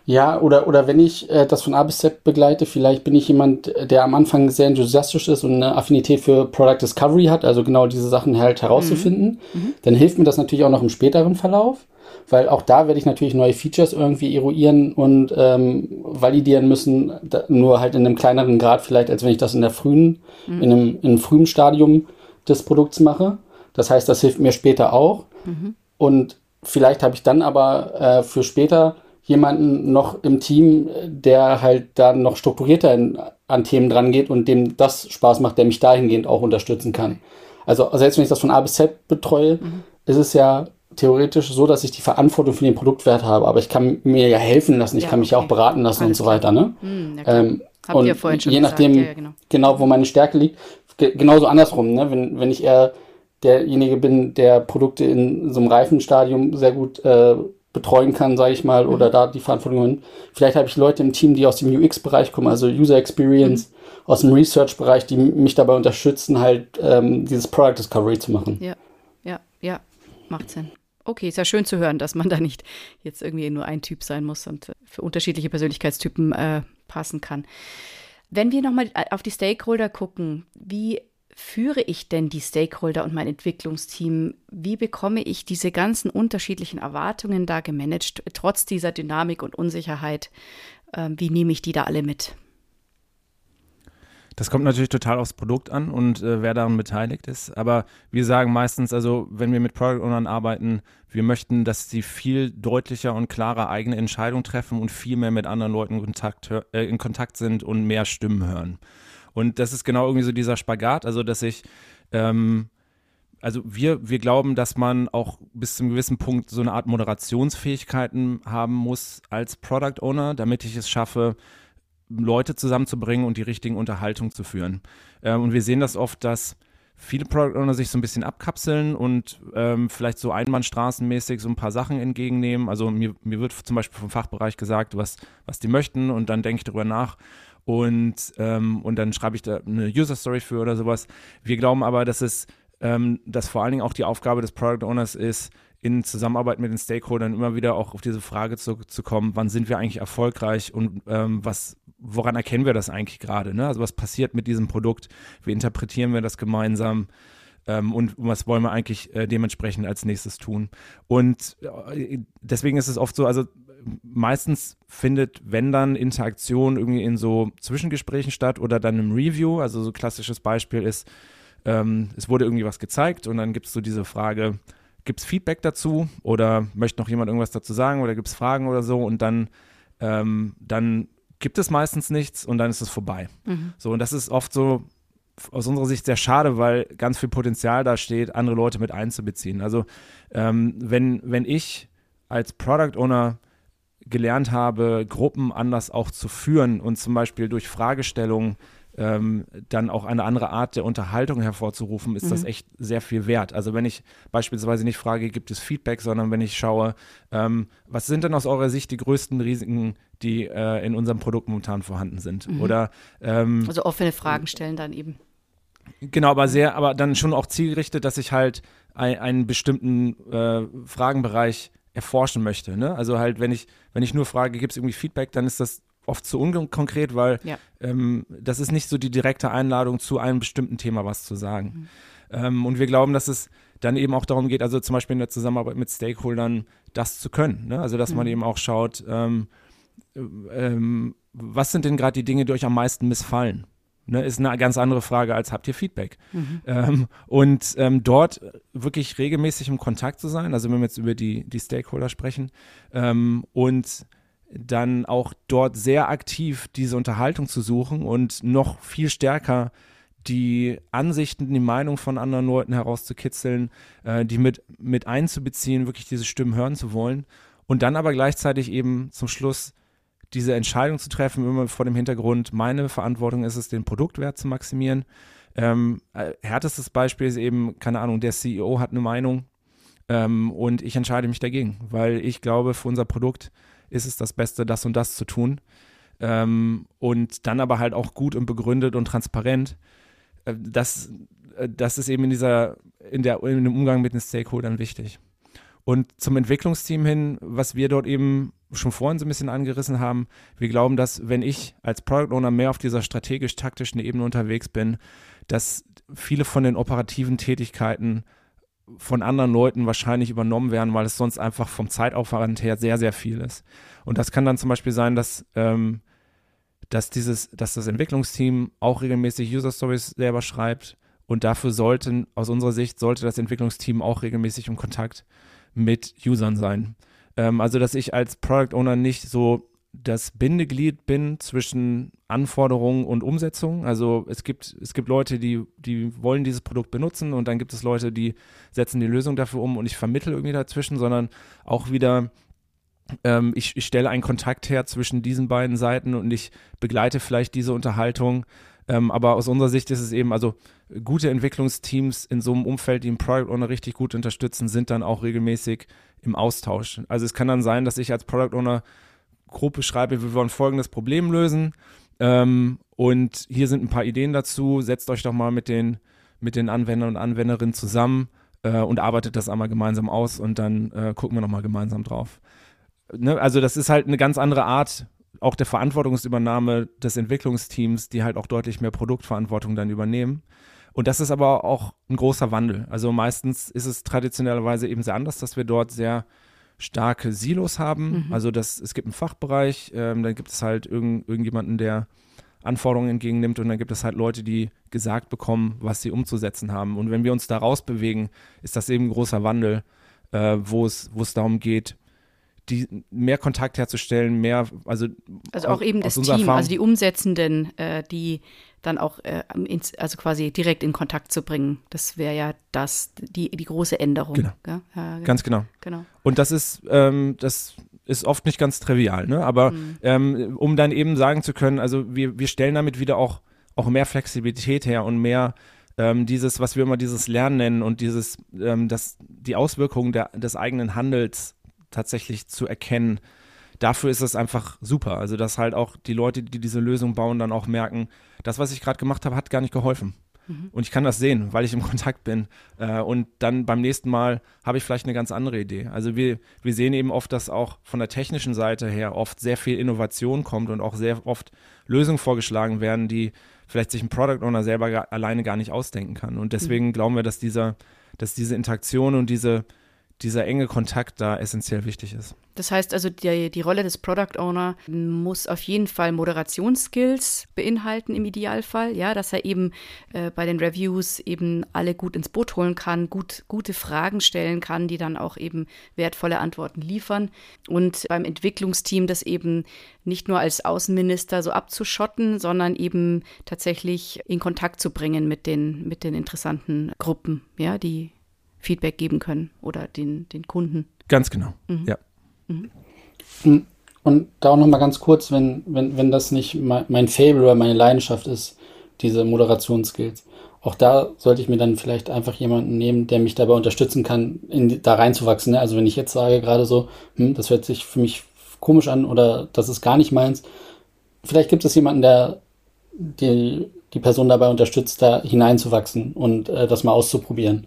Ja, oder, oder wenn ich äh, das von A bis Z begleite, vielleicht bin ich jemand, der am Anfang sehr enthusiastisch ist und eine Affinität für Product Discovery hat, also genau diese Sachen halt herauszufinden. Mhm. Mhm. Dann hilft mir das natürlich auch noch im späteren Verlauf, weil auch da werde ich natürlich neue Features irgendwie eruieren und ähm, validieren müssen, da, nur halt in einem kleineren Grad vielleicht, als wenn ich das in der frühen, mhm. in, einem, in einem frühen Stadium des Produkts mache. Das heißt, das hilft mir später auch. Mhm. Und vielleicht habe ich dann aber äh, für später jemanden noch im Team, der halt dann noch strukturierter in, an Themen dran geht und dem das Spaß macht, der mich dahingehend auch unterstützen kann. Also selbst wenn ich das von A bis Z betreue, mhm. ist es ja theoretisch so, dass ich die Verantwortung für den Produktwert habe, aber ich kann mir ja helfen lassen, ich ja, kann mich okay. ja auch beraten lassen Alles und so weiter. Ne? Mhm, ähm, und je gesagt. nachdem, ja, genau. genau. wo meine Stärke liegt, genauso andersrum, ne? wenn, wenn ich eher derjenige bin, der Produkte in so einem Reifenstadium sehr gut äh, betreuen kann, sage ich mal, mhm. oder da die Verantwortung. Vielleicht habe ich Leute im Team, die aus dem UX-Bereich kommen, also User Experience, mhm. aus dem Research-Bereich, die mich dabei unterstützen, halt ähm, dieses Product Discovery zu machen. Ja, ja, ja, macht Sinn. Okay, ist ja schön zu hören, dass man da nicht jetzt irgendwie nur ein Typ sein muss und für unterschiedliche Persönlichkeitstypen äh, passen kann. Wenn wir nochmal auf die Stakeholder gucken, wie führe ich denn die Stakeholder und mein Entwicklungsteam? Wie bekomme ich diese ganzen unterschiedlichen Erwartungen da gemanagt, trotz dieser Dynamik und Unsicherheit? Ähm, wie nehme ich die da alle mit? Das kommt natürlich total aufs Produkt an und äh, wer daran beteiligt ist. Aber wir sagen meistens, also wenn wir mit Product Ownern arbeiten, wir möchten, dass sie viel deutlicher und klarer eigene Entscheidungen treffen und viel mehr mit anderen Leuten Kontakt, äh, in Kontakt sind und mehr Stimmen hören. Und das ist genau irgendwie so dieser Spagat, also dass ich, ähm, also wir, wir glauben, dass man auch bis zu einem gewissen Punkt so eine Art Moderationsfähigkeiten haben muss als Product Owner, damit ich es schaffe, Leute zusammenzubringen und die richtigen Unterhaltungen zu führen. Ähm, und wir sehen das oft, dass viele Product Owner sich so ein bisschen abkapseln und ähm, vielleicht so einbahnstraßenmäßig so ein paar Sachen entgegennehmen. Also mir, mir wird zum Beispiel vom Fachbereich gesagt, was, was die möchten und dann denke ich darüber nach und, ähm, und dann schreibe ich da eine User Story für oder sowas. Wir glauben aber, dass es, ähm, dass vor allen Dingen auch die Aufgabe des Product Owners ist, in Zusammenarbeit mit den Stakeholdern immer wieder auch auf diese Frage zu, zu kommen, wann sind wir eigentlich erfolgreich und ähm, was, woran erkennen wir das eigentlich gerade? Ne? Also was passiert mit diesem Produkt? Wie interpretieren wir das gemeinsam? Ähm, und was wollen wir eigentlich äh, dementsprechend als nächstes tun? Und äh, deswegen ist es oft so, also meistens findet, wenn dann Interaktion irgendwie in so Zwischengesprächen statt oder dann im Review. Also so ein klassisches Beispiel ist, ähm, es wurde irgendwie was gezeigt und dann gibt es so diese Frage, gibt es Feedback dazu oder möchte noch jemand irgendwas dazu sagen oder gibt es Fragen oder so und dann, ähm, dann gibt es meistens nichts und dann ist es vorbei. Mhm. So, und das ist oft so aus unserer Sicht sehr schade, weil ganz viel Potenzial da steht, andere Leute mit einzubeziehen. Also ähm, wenn, wenn ich als Product Owner gelernt habe, Gruppen anders auch zu führen und zum Beispiel durch Fragestellungen ähm, dann auch eine andere Art der Unterhaltung hervorzurufen, ist mhm. das echt sehr viel wert. Also wenn ich beispielsweise nicht frage, gibt es Feedback, sondern wenn ich schaue, ähm, was sind denn aus eurer Sicht die größten Risiken, die äh, in unserem Produkt momentan vorhanden sind? Mhm. Oder ähm, also offene Fragen stellen dann eben. Genau, aber sehr, aber dann schon auch zielgerichtet, dass ich halt ein, einen bestimmten äh, Fragenbereich erforschen möchte. Ne? Also halt, wenn ich, wenn ich nur frage, gibt es irgendwie Feedback, dann ist das oft zu unkonkret, weil ja. ähm, das ist nicht so die direkte Einladung, zu einem bestimmten Thema was zu sagen. Mhm. Ähm, und wir glauben, dass es dann eben auch darum geht, also zum Beispiel in der Zusammenarbeit mit Stakeholdern, das zu können. Ne? Also dass mhm. man eben auch schaut, ähm, äh, ähm, was sind denn gerade die Dinge, die euch am meisten missfallen? Ne, ist eine ganz andere Frage als habt ihr Feedback. Mhm. Ähm, und ähm, dort wirklich regelmäßig im Kontakt zu sein, also wenn wir jetzt über die, die Stakeholder sprechen und dann auch dort sehr aktiv diese Unterhaltung zu suchen und noch viel stärker die Ansichten, die Meinung von anderen Leuten herauszukitzeln, äh, die mit, mit einzubeziehen, wirklich diese Stimmen hören zu wollen und dann aber gleichzeitig eben zum Schluss diese Entscheidung zu treffen, immer vor dem Hintergrund, meine Verantwortung ist es, den Produktwert zu maximieren. Ähm, äh, härtestes Beispiel ist eben, keine Ahnung, der CEO hat eine Meinung ähm, und ich entscheide mich dagegen, weil ich glaube, für unser Produkt ist es das Beste, das und das zu tun. Ähm, und dann aber halt auch gut und begründet und transparent. Äh, das, äh, das ist eben in dieser, in der, in dem Umgang mit den Stakeholdern wichtig. Und zum Entwicklungsteam hin, was wir dort eben schon vorhin so ein bisschen angerissen haben, wir glauben, dass wenn ich als Product Owner mehr auf dieser strategisch-taktischen Ebene unterwegs bin, dass viele von den operativen Tätigkeiten von anderen Leuten wahrscheinlich übernommen werden, weil es sonst einfach vom Zeitaufwand her sehr, sehr viel ist. Und das kann dann zum Beispiel sein, dass, ähm, dass, dieses, dass das Entwicklungsteam auch regelmäßig User Stories selber schreibt und dafür sollten, aus unserer Sicht, sollte das Entwicklungsteam auch regelmäßig im Kontakt mit Usern sein. Ähm, also, dass ich als Product Owner nicht so das Bindeglied bin zwischen Anforderungen und Umsetzung. Also es gibt, es gibt Leute, die, die wollen dieses Produkt benutzen und dann gibt es Leute, die setzen die Lösung dafür um und ich vermittle irgendwie dazwischen, sondern auch wieder ähm, ich, ich stelle einen Kontakt her zwischen diesen beiden Seiten und ich begleite vielleicht diese Unterhaltung. Ähm, aber aus unserer Sicht ist es eben, also gute Entwicklungsteams in so einem Umfeld, die einen Product Owner richtig gut unterstützen, sind dann auch regelmäßig im Austausch. Also es kann dann sein, dass ich als Product Owner grob beschreibe, wir wollen folgendes Problem lösen ähm, und hier sind ein paar Ideen dazu. Setzt euch doch mal mit den, mit den Anwendern und Anwenderinnen zusammen äh, und arbeitet das einmal gemeinsam aus und dann äh, gucken wir nochmal gemeinsam drauf ne, also das ist halt eine ganz andere Art auch der Verantwortungsübernahme des Entwicklungsteams, die halt auch deutlich mehr Produktverantwortung dann übernehmen. Und das ist aber auch ein großer Wandel. Also meistens ist es traditionellerweise eben sehr anders, dass wir dort sehr starke Silos haben. Mhm. Also das, es gibt einen Fachbereich, ähm, dann gibt es halt irgend, irgendjemanden, der Anforderungen entgegennimmt und dann gibt es halt Leute, die gesagt bekommen, was sie umzusetzen haben. Und wenn wir uns da rausbewegen, ist das eben ein großer Wandel, äh, wo es darum geht, die, mehr Kontakt herzustellen, mehr, also Also auch eben das Team, Erfahrung. also die Umsetzenden, äh, die dann auch, äh, ins, also quasi direkt in Kontakt zu bringen. Das wäre ja das, die, die große Änderung. Genau. Ja, ja, ganz genau. genau. Und das ist, ähm, das ist oft nicht ganz trivial, ne? Aber mhm. ähm, um dann eben sagen zu können, also wir, wir stellen damit wieder auch, auch mehr Flexibilität her und mehr ähm, dieses, was wir immer dieses Lernen nennen und dieses, ähm, das, die Auswirkungen der, des eigenen Handels tatsächlich zu erkennen. Dafür ist es einfach super. Also, dass halt auch die Leute, die diese Lösung bauen, dann auch merken, das, was ich gerade gemacht habe, hat gar nicht geholfen. Mhm. Und ich kann das sehen, weil ich im Kontakt bin. Äh, und dann beim nächsten Mal habe ich vielleicht eine ganz andere Idee. Also wir, wir sehen eben oft, dass auch von der technischen Seite her oft sehr viel Innovation kommt und auch sehr oft Lösungen vorgeschlagen werden, die vielleicht sich ein Product Owner selber alleine gar nicht ausdenken kann. Und deswegen mhm. glauben wir, dass dieser, dass diese Interaktion und diese, dieser enge Kontakt da essentiell wichtig ist. Das heißt also, die, die Rolle des Product Owner muss auf jeden Fall Moderationsskills beinhalten im Idealfall, ja, dass er eben äh, bei den Reviews eben alle gut ins Boot holen kann, gut, gute Fragen stellen kann, die dann auch eben wertvolle Antworten liefern. Und beim Entwicklungsteam das eben nicht nur als Außenminister so abzuschotten, sondern eben tatsächlich in Kontakt zu bringen mit den, mit den interessanten Gruppen, ja, die Feedback geben können oder den, den Kunden. Ganz genau, mhm. ja. Mhm. Hm. Und da auch nochmal ganz kurz, wenn, wenn, wenn das nicht mein Fable oder meine Leidenschaft ist, diese Moderationsskills. Auch da sollte ich mir dann vielleicht einfach jemanden nehmen, der mich dabei unterstützen kann, in, da reinzuwachsen. Ne? Also wenn ich jetzt sage gerade so, hm, das hört sich für mich komisch an oder das ist gar nicht meins, vielleicht gibt es jemanden, der die, die Person dabei unterstützt, da hineinzuwachsen und äh, das mal auszuprobieren.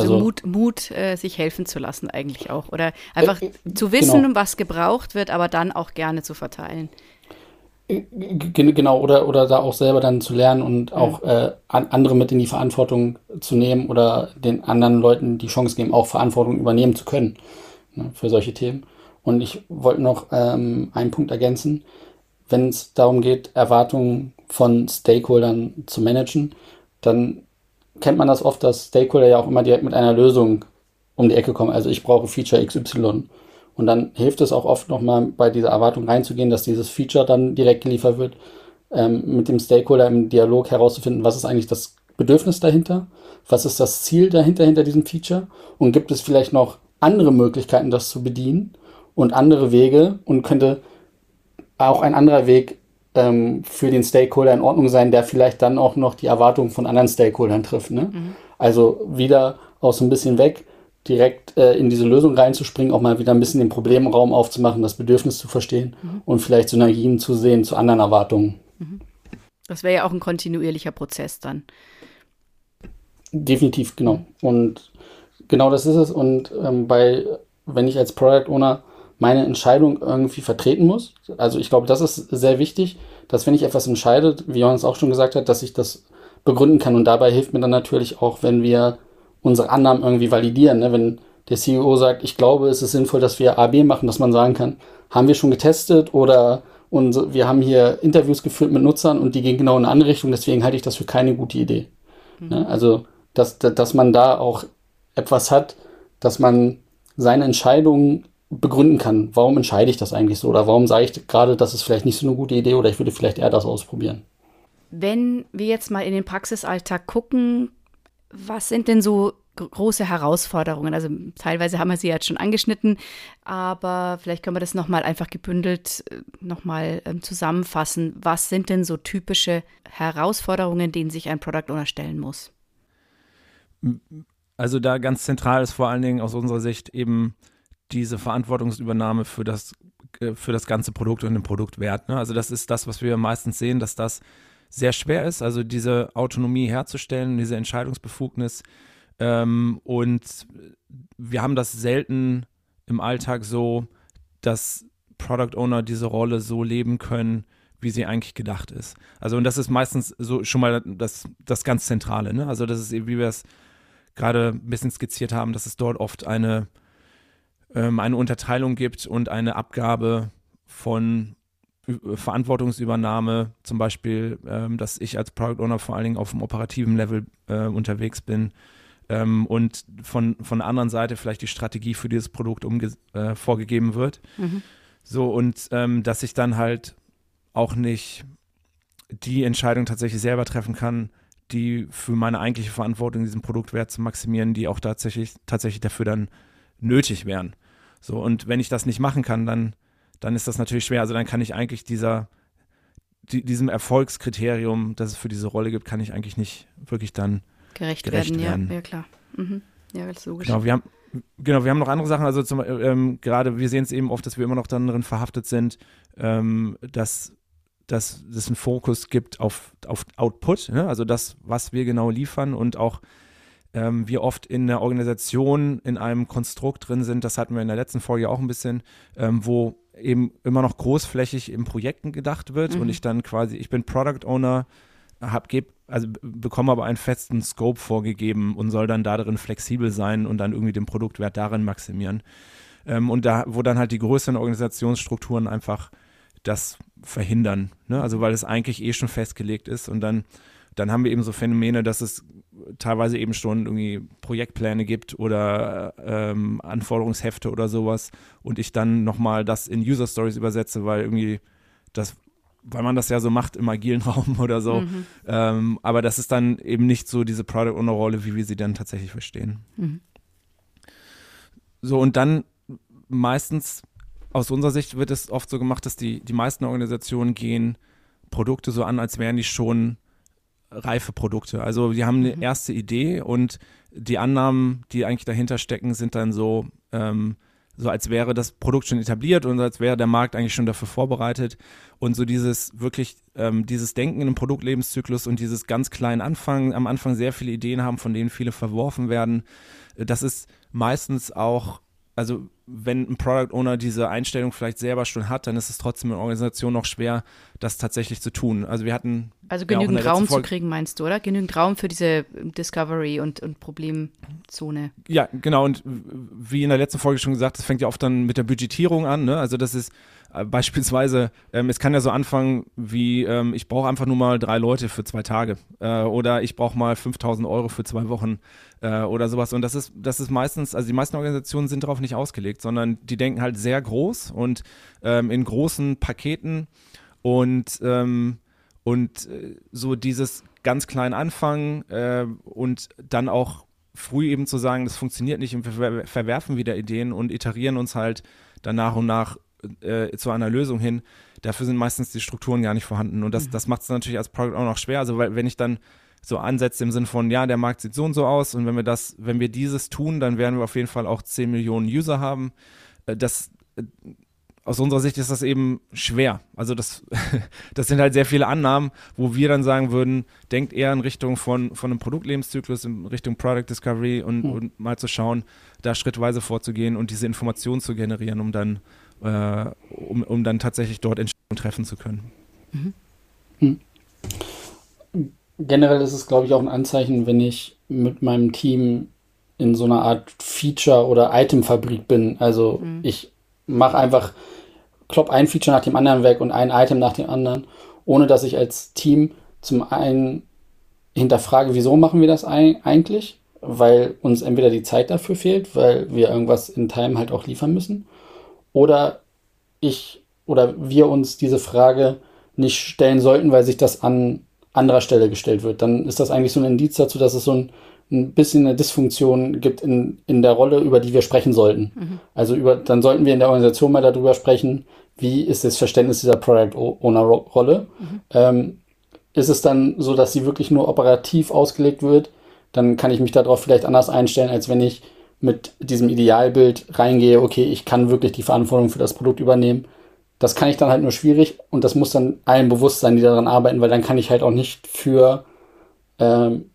Also, also, Mut, Mut äh, sich helfen zu lassen eigentlich auch. Oder einfach äh, äh zu wissen, genau. was gebraucht wird, aber dann auch gerne zu verteilen. Äh, genau, oder, oder da auch selber dann zu lernen und mhm. auch äh, andere mit in die Verantwortung zu nehmen oder den anderen Leuten die Chance geben, auch Verantwortung übernehmen zu können ne, für solche Themen. Und ich wollte noch ähm, einen Punkt ergänzen, wenn es darum geht, Erwartungen von Stakeholdern zu managen, dann kennt man das oft, dass Stakeholder ja auch immer direkt mit einer Lösung um die Ecke kommen. Also ich brauche Feature XY. Und dann hilft es auch oft nochmal bei dieser Erwartung reinzugehen, dass dieses Feature dann direkt geliefert wird, ähm, mit dem Stakeholder im Dialog herauszufinden, was ist eigentlich das Bedürfnis dahinter, was ist das Ziel dahinter, hinter diesem Feature und gibt es vielleicht noch andere Möglichkeiten, das zu bedienen und andere Wege und könnte auch ein anderer Weg ähm, für den Stakeholder in Ordnung sein, der vielleicht dann auch noch die Erwartungen von anderen Stakeholdern trifft. Ne? Mhm. Also wieder aus so ein bisschen weg, direkt äh, in diese Lösung reinzuspringen, auch mal wieder ein bisschen den Problemraum aufzumachen, das Bedürfnis zu verstehen mhm. und vielleicht Synergien zu sehen zu anderen Erwartungen. Mhm. Das wäre ja auch ein kontinuierlicher Prozess dann. Definitiv, genau. Und genau das ist es. Und ähm, bei, wenn ich als Product Owner meine Entscheidung irgendwie vertreten muss. Also ich glaube, das ist sehr wichtig, dass wenn ich etwas entscheide, wie Johannes auch schon gesagt hat, dass ich das begründen kann. Und dabei hilft mir dann natürlich auch, wenn wir unsere Annahmen irgendwie validieren. Ne? Wenn der CEO sagt, ich glaube, es ist sinnvoll, dass wir AB machen, dass man sagen kann, haben wir schon getestet oder und wir haben hier Interviews geführt mit Nutzern und die gehen genau in eine andere Richtung, deswegen halte ich das für keine gute Idee. Mhm. Ne? Also, dass, dass man da auch etwas hat, dass man seine Entscheidungen begründen kann. Warum entscheide ich das eigentlich so? Oder warum sage ich gerade, das ist vielleicht nicht so eine gute Idee oder ich würde vielleicht eher das ausprobieren? Wenn wir jetzt mal in den Praxisalltag gucken, was sind denn so große Herausforderungen? Also teilweise haben wir sie jetzt schon angeschnitten, aber vielleicht können wir das nochmal einfach gebündelt äh, nochmal ähm, zusammenfassen. Was sind denn so typische Herausforderungen, denen sich ein Product Owner stellen muss? Also da ganz zentral ist vor allen Dingen aus unserer Sicht eben diese Verantwortungsübernahme für das, äh, für das ganze Produkt und den Produktwert. Ne? Also das ist das, was wir meistens sehen, dass das sehr schwer ist, also diese Autonomie herzustellen, diese Entscheidungsbefugnis. Ähm, und wir haben das selten im Alltag so, dass Product Owner diese Rolle so leben können, wie sie eigentlich gedacht ist. Also und das ist meistens so schon mal das, das ganz Zentrale. Ne? Also das ist eben, wie wir es gerade ein bisschen skizziert haben, dass es dort oft eine, ähm, eine Unterteilung gibt und eine Abgabe von Verantwortungsübernahme, zum Beispiel, ähm, dass ich als Product Owner vor allen Dingen auf dem operativen Level äh, unterwegs bin ähm, und von, von der anderen Seite vielleicht die Strategie für dieses Produkt äh, vorgegeben wird. Mhm. So, und ähm, dass ich dann halt auch nicht die Entscheidung tatsächlich selber treffen kann, die für meine eigentliche Verantwortung, diesen Produktwert zu maximieren, die auch tatsächlich, tatsächlich dafür dann nötig wären. So, und wenn ich das nicht machen kann, dann, dann ist das natürlich schwer. Also dann kann ich eigentlich dieser, die, diesem Erfolgskriterium, das es für diese Rolle gibt, kann ich eigentlich nicht wirklich dann gerecht, gerecht werden. werden. Ja, ja klar. Mhm. Ja, ganz logisch. Genau, wir haben, genau, wir haben noch andere Sachen, also zum, ähm, gerade, wir sehen es eben oft, dass wir immer noch darin verhaftet sind, ähm, dass dass es einen Fokus gibt auf, auf Output, ne? also das, was wir genau liefern und auch ähm, wir oft in der Organisation in einem Konstrukt drin sind, das hatten wir in der letzten Folge auch ein bisschen, ähm, wo eben immer noch großflächig in Projekten gedacht wird mhm. und ich dann quasi, ich bin Product Owner, hab, geb, also bekomme aber einen festen Scope vorgegeben und soll dann darin flexibel sein und dann irgendwie den Produktwert darin maximieren. Ähm, und da, wo dann halt die größeren Organisationsstrukturen einfach das verhindern. Ne? Also weil es eigentlich eh schon festgelegt ist und dann, dann haben wir eben so Phänomene, dass es teilweise eben schon irgendwie Projektpläne gibt oder ähm, Anforderungshefte oder sowas und ich dann nochmal das in User Stories übersetze, weil irgendwie das, weil man das ja so macht im agilen Raum oder so. Mhm. Ähm, aber das ist dann eben nicht so diese Product Owner Rolle, wie wir sie dann tatsächlich verstehen. Mhm. So und dann meistens aus unserer Sicht wird es oft so gemacht, dass die, die meisten Organisationen gehen Produkte so an, als wären die schon reife Produkte. Also die haben eine mhm. erste Idee und die Annahmen, die eigentlich dahinter stecken, sind dann so, ähm, so als wäre das Produkt schon etabliert und als wäre der Markt eigentlich schon dafür vorbereitet. Und so dieses wirklich, ähm, dieses Denken im Produktlebenszyklus und dieses ganz kleinen Anfang, am Anfang sehr viele Ideen haben, von denen viele verworfen werden, das ist meistens auch also wenn ein Product Owner diese Einstellung vielleicht selber schon hat, dann ist es trotzdem in der Organisation noch schwer, das tatsächlich zu tun. Also wir hatten. Also genügend ja Raum zu kriegen, meinst du, oder? Genügend Raum für diese Discovery und, und Problemzone. Ja, genau. Und wie in der letzten Folge schon gesagt, das fängt ja oft dann mit der Budgetierung an. Ne? Also das ist beispielsweise, ähm, es kann ja so anfangen wie, ähm, ich brauche einfach nur mal drei Leute für zwei Tage äh, oder ich brauche mal 5000 Euro für zwei Wochen äh, oder sowas. Und das ist, das ist meistens, also die meisten Organisationen sind darauf nicht ausgelegt, sondern die denken halt sehr groß und ähm, in großen Paketen und, ähm, und äh, so dieses ganz klein anfangen äh, und dann auch früh eben zu sagen, das funktioniert nicht und wir verwerfen wieder Ideen und iterieren uns halt dann nach und nach äh, zu einer Lösung hin, dafür sind meistens die Strukturen gar nicht vorhanden. Und das, mhm. das macht es natürlich als Product auch noch schwer. Also, weil, wenn ich dann so ansetze im Sinn von, ja, der Markt sieht so und so aus und wenn wir das, wenn wir dieses tun, dann werden wir auf jeden Fall auch 10 Millionen User haben. Äh, das, äh, aus unserer Sicht ist das eben schwer. Also das, das sind halt sehr viele Annahmen, wo wir dann sagen würden, denkt eher in Richtung von, von einem Produktlebenszyklus, in Richtung Product Discovery und, mhm. und mal zu schauen, da schrittweise vorzugehen und diese Informationen zu generieren, um dann äh, um, um dann tatsächlich dort Entscheidungen treffen zu können. Mhm. Hm. Generell ist es, glaube ich, auch ein Anzeichen, wenn ich mit meinem Team in so einer Art Feature- oder Itemfabrik bin. Also mhm. ich mache einfach, klopp ein Feature nach dem anderen weg und ein Item nach dem anderen, ohne dass ich als Team zum einen hinterfrage, wieso machen wir das eigentlich? weil uns entweder die Zeit dafür fehlt, weil wir irgendwas in Time halt auch liefern müssen, oder ich oder wir uns diese Frage nicht stellen sollten, weil sich das an anderer Stelle gestellt wird. Dann ist das eigentlich so ein Indiz dazu, dass es so ein, ein bisschen eine Dysfunktion gibt in, in der Rolle, über die wir sprechen sollten. Mhm. Also über, dann sollten wir in der Organisation mal darüber sprechen, wie ist das Verständnis dieser Product Owner Rolle. Mhm. Ähm, ist es dann so, dass sie wirklich nur operativ ausgelegt wird, dann kann ich mich darauf vielleicht anders einstellen, als wenn ich mit diesem Idealbild reingehe, okay, ich kann wirklich die Verantwortung für das Produkt übernehmen. Das kann ich dann halt nur schwierig und das muss dann allen bewusst sein, die daran arbeiten, weil dann kann ich halt auch nicht für ähm,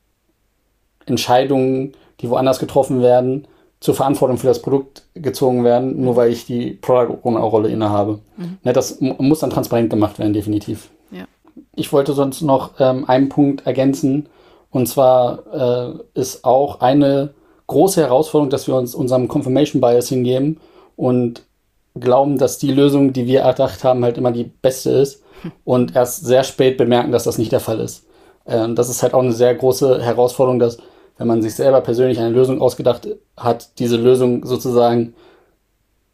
Entscheidungen, die woanders getroffen werden, zur Verantwortung für das Produkt gezogen werden, nur weil ich die Product Owner Rolle innehabe. Mhm. Ne, das muss dann transparent gemacht werden, definitiv. Ja. Ich wollte sonst noch ähm, einen Punkt ergänzen, und zwar äh, ist auch eine große Herausforderung, dass wir uns unserem Confirmation Bias hingeben und glauben, dass die Lösung, die wir erdacht haben, halt immer die beste ist und erst sehr spät bemerken, dass das nicht der Fall ist. Äh, das ist halt auch eine sehr große Herausforderung, dass wenn man sich selber persönlich eine Lösung ausgedacht hat, diese Lösung sozusagen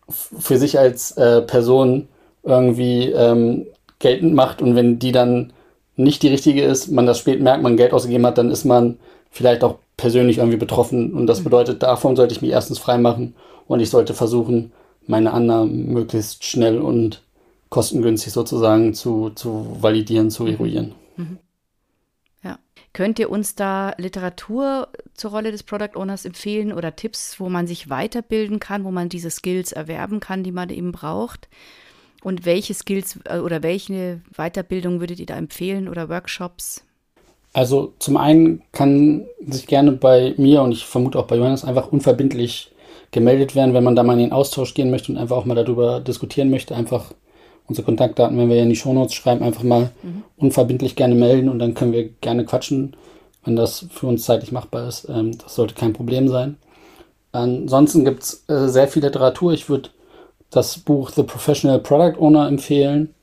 für sich als äh, Person irgendwie ähm, geltend macht und wenn die dann nicht die richtige ist, man das spät merkt, man Geld ausgegeben hat, dann ist man vielleicht auch persönlich irgendwie betroffen. Und das mhm. bedeutet, davon sollte ich mich erstens freimachen und ich sollte versuchen, meine Annahmen möglichst schnell und kostengünstig sozusagen zu, zu validieren, zu mhm. eruieren. Mhm. Ja. Könnt ihr uns da Literatur zur Rolle des Product Owners empfehlen oder Tipps, wo man sich weiterbilden kann, wo man diese Skills erwerben kann, die man eben braucht? Und welche Skills äh, oder welche Weiterbildung würdet ihr da empfehlen oder Workshops? Also zum einen kann sich gerne bei mir und ich vermute auch bei Johannes einfach unverbindlich gemeldet werden, wenn man da mal in den Austausch gehen möchte und einfach auch mal darüber diskutieren möchte. Einfach unsere Kontaktdaten, wenn wir ja in die Shownotes schreiben, einfach mal mhm. unverbindlich gerne melden und dann können wir gerne quatschen, wenn das für uns zeitlich machbar ist. Ähm, das sollte kein Problem sein. Ansonsten gibt es äh, sehr viel Literatur. Ich würde das Buch The Professional Product Owner empfehlen.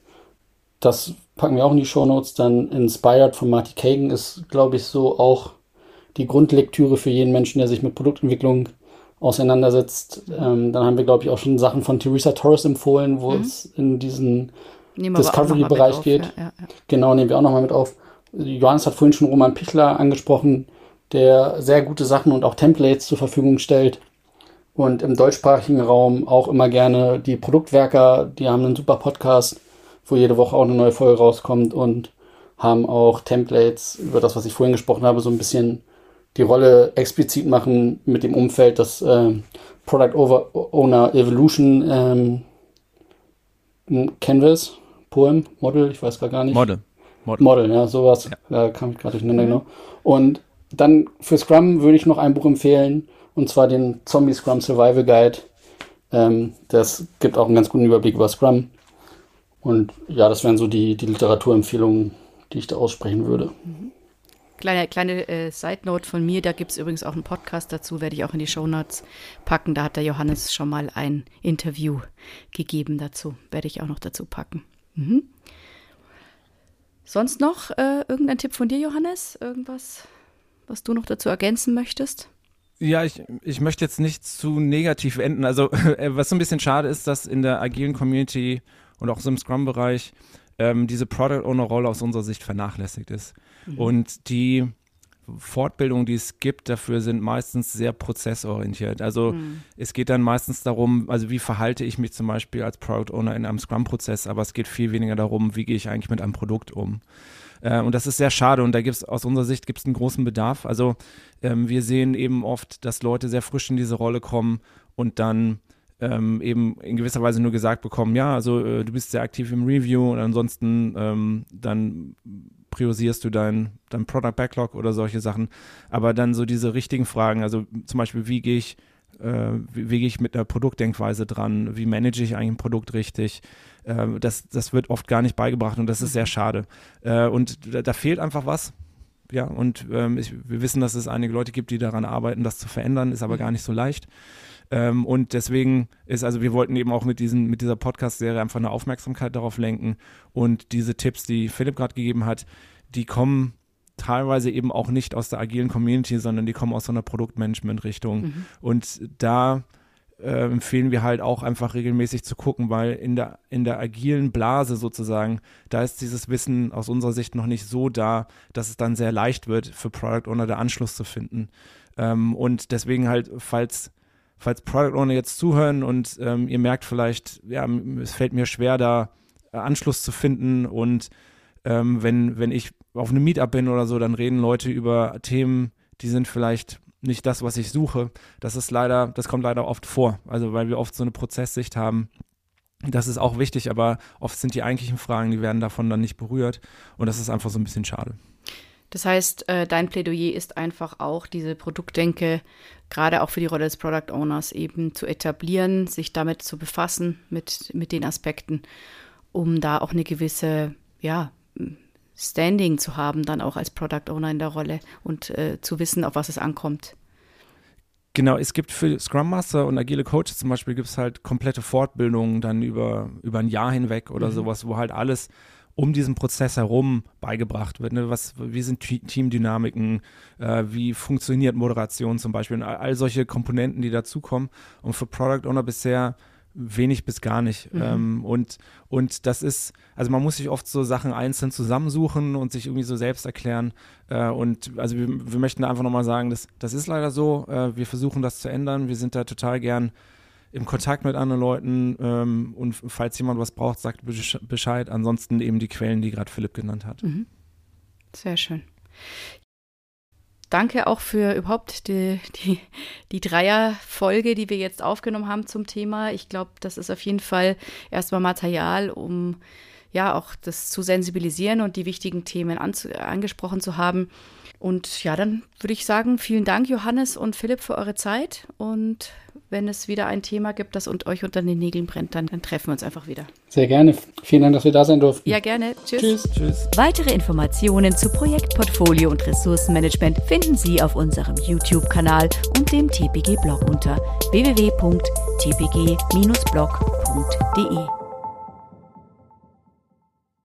Das packen wir auch in die Show Notes. Dann Inspired von Marty Kagan ist, glaube ich, so auch die Grundlektüre für jeden Menschen, der sich mit Produktentwicklung auseinandersetzt. Ähm, dann haben wir, glaube ich, auch schon Sachen von Theresa Torres empfohlen, wo mhm. es in diesen Discovery-Bereich geht. Ja, ja, ja. Genau, nehmen wir auch nochmal mit auf. Johannes hat vorhin schon Roman Pichler angesprochen, der sehr gute Sachen und auch Templates zur Verfügung stellt und im deutschsprachigen Raum auch immer gerne die Produktwerker, die haben einen super Podcast, wo jede Woche auch eine neue Folge rauskommt und haben auch Templates über das, was ich vorhin gesprochen habe, so ein bisschen die Rolle explizit machen mit dem Umfeld, das äh, Product Over Owner Evolution ähm, Canvas, Poem, Model, ich weiß gar nicht. Model. Model, Model ja, sowas. Ja. Da kam ich gerade durcheinander, mhm. genau. Und dann für Scrum würde ich noch ein Buch empfehlen, und zwar den Zombie Scrum Survival Guide. Ähm, das gibt auch einen ganz guten Überblick über Scrum. Und ja, das wären so die, die Literaturempfehlungen, die ich da aussprechen würde. Mhm. Kleine, kleine äh, Side-Note von mir, da gibt es übrigens auch einen Podcast dazu, werde ich auch in die Show Notes packen. Da hat der Johannes schon mal ein Interview gegeben dazu. Werde ich auch noch dazu packen. Mhm. Sonst noch äh, irgendein Tipp von dir, Johannes? Irgendwas, was du noch dazu ergänzen möchtest? Ja, ich, ich möchte jetzt nicht zu negativ enden. Also, äh, was so ein bisschen schade ist, dass in der agilen Community und auch so im Scrum-Bereich ähm, diese Product Owner-Rolle aus unserer Sicht vernachlässigt ist. Mhm. Und die Fortbildungen, die es gibt, dafür sind meistens sehr prozessorientiert. Also mhm. es geht dann meistens darum, also wie verhalte ich mich zum Beispiel als Product Owner in einem Scrum-Prozess, aber es geht viel weniger darum, wie gehe ich eigentlich mit einem Produkt um. Äh, und das ist sehr schade und da gibt es aus unserer Sicht gibt's einen großen Bedarf. Also ähm, wir sehen eben oft, dass Leute sehr frisch in diese Rolle kommen und dann ähm, eben in gewisser Weise nur gesagt bekommen, ja, also äh, du bist sehr aktiv im Review und ansonsten ähm, dann priorisierst du dein, dein Product Backlog oder solche Sachen. Aber dann so diese richtigen Fragen, also zum Beispiel, wie gehe ich, äh, wie, wie gehe ich mit der Produktdenkweise dran, wie manage ich eigentlich ein Produkt richtig, äh, das, das wird oft gar nicht beigebracht und das ist sehr schade. Äh, und da, da, fehlt einfach was. Ja, und ähm, ich, wir wissen, dass es einige Leute gibt, die daran arbeiten, das zu verändern, ist aber mhm. gar nicht so leicht. Ähm, und deswegen ist, also wir wollten eben auch mit, diesen, mit dieser Podcast-Serie einfach eine Aufmerksamkeit darauf lenken. Und diese Tipps, die Philipp gerade gegeben hat, die kommen teilweise eben auch nicht aus der agilen Community, sondern die kommen aus so einer Produktmanagement-Richtung. Mhm. Und da äh, empfehlen wir halt auch einfach regelmäßig zu gucken, weil in der, in der agilen Blase sozusagen, da ist dieses Wissen aus unserer Sicht noch nicht so da, dass es dann sehr leicht wird, für Product Owner der Anschluss zu finden. Ähm, und deswegen halt, falls falls Product Owner jetzt zuhören und ähm, ihr merkt vielleicht, ja, es fällt mir schwer, da äh, Anschluss zu finden und ähm, wenn, wenn ich auf einem Meetup bin oder so, dann reden Leute über Themen, die sind vielleicht nicht das, was ich suche. Das ist leider, das kommt leider oft vor. Also weil wir oft so eine Prozesssicht haben. Das ist auch wichtig, aber oft sind die eigentlichen Fragen, die werden davon dann nicht berührt. Und das ist einfach so ein bisschen schade. Das heißt, äh, dein Plädoyer ist einfach auch, diese Produktdenke, gerade auch für die Rolle des Product Owners eben zu etablieren, sich damit zu befassen, mit, mit den Aspekten, um da auch eine gewisse, ja, Standing zu haben, dann auch als Product Owner in der Rolle und äh, zu wissen, auf was es ankommt. Genau, es gibt für Scrum Master und agile Coaches zum Beispiel gibt es halt komplette Fortbildungen dann über, über ein Jahr hinweg oder mhm. sowas, wo halt alles um diesen Prozess herum beigebracht wird. Ne? Was, wie sind Teamdynamiken, äh, wie funktioniert Moderation zum Beispiel und all, all solche Komponenten, die dazukommen. Und für Product Owner bisher wenig bis gar nicht. Mhm. Ähm, und, und das ist, also man muss sich oft so Sachen einzeln zusammensuchen und sich irgendwie so selbst erklären. Äh, und also wir, wir möchten einfach nochmal sagen, das, das ist leider so. Äh, wir versuchen das zu ändern. Wir sind da total gern im Kontakt mit anderen Leuten ähm, und falls jemand was braucht, sagt Bescheid. Ansonsten eben die Quellen, die gerade Philipp genannt hat. Mhm. Sehr schön. Danke auch für überhaupt die, die, die Dreierfolge, die wir jetzt aufgenommen haben zum Thema. Ich glaube, das ist auf jeden Fall erstmal Material, um ja auch das zu sensibilisieren und die wichtigen Themen angesprochen zu haben. Und ja, dann würde ich sagen, vielen Dank, Johannes und Philipp, für eure Zeit. Und wenn es wieder ein Thema gibt, das und euch unter den Nägeln brennt, dann, dann treffen wir uns einfach wieder. Sehr gerne. Vielen Dank, dass wir da sein durften. Ja, gerne. Tschüss. Tschüss. Tschüss. Weitere Informationen zu Projektportfolio und Ressourcenmanagement finden Sie auf unserem YouTube-Kanal und dem TPG-Blog unter www.tpg-blog.de.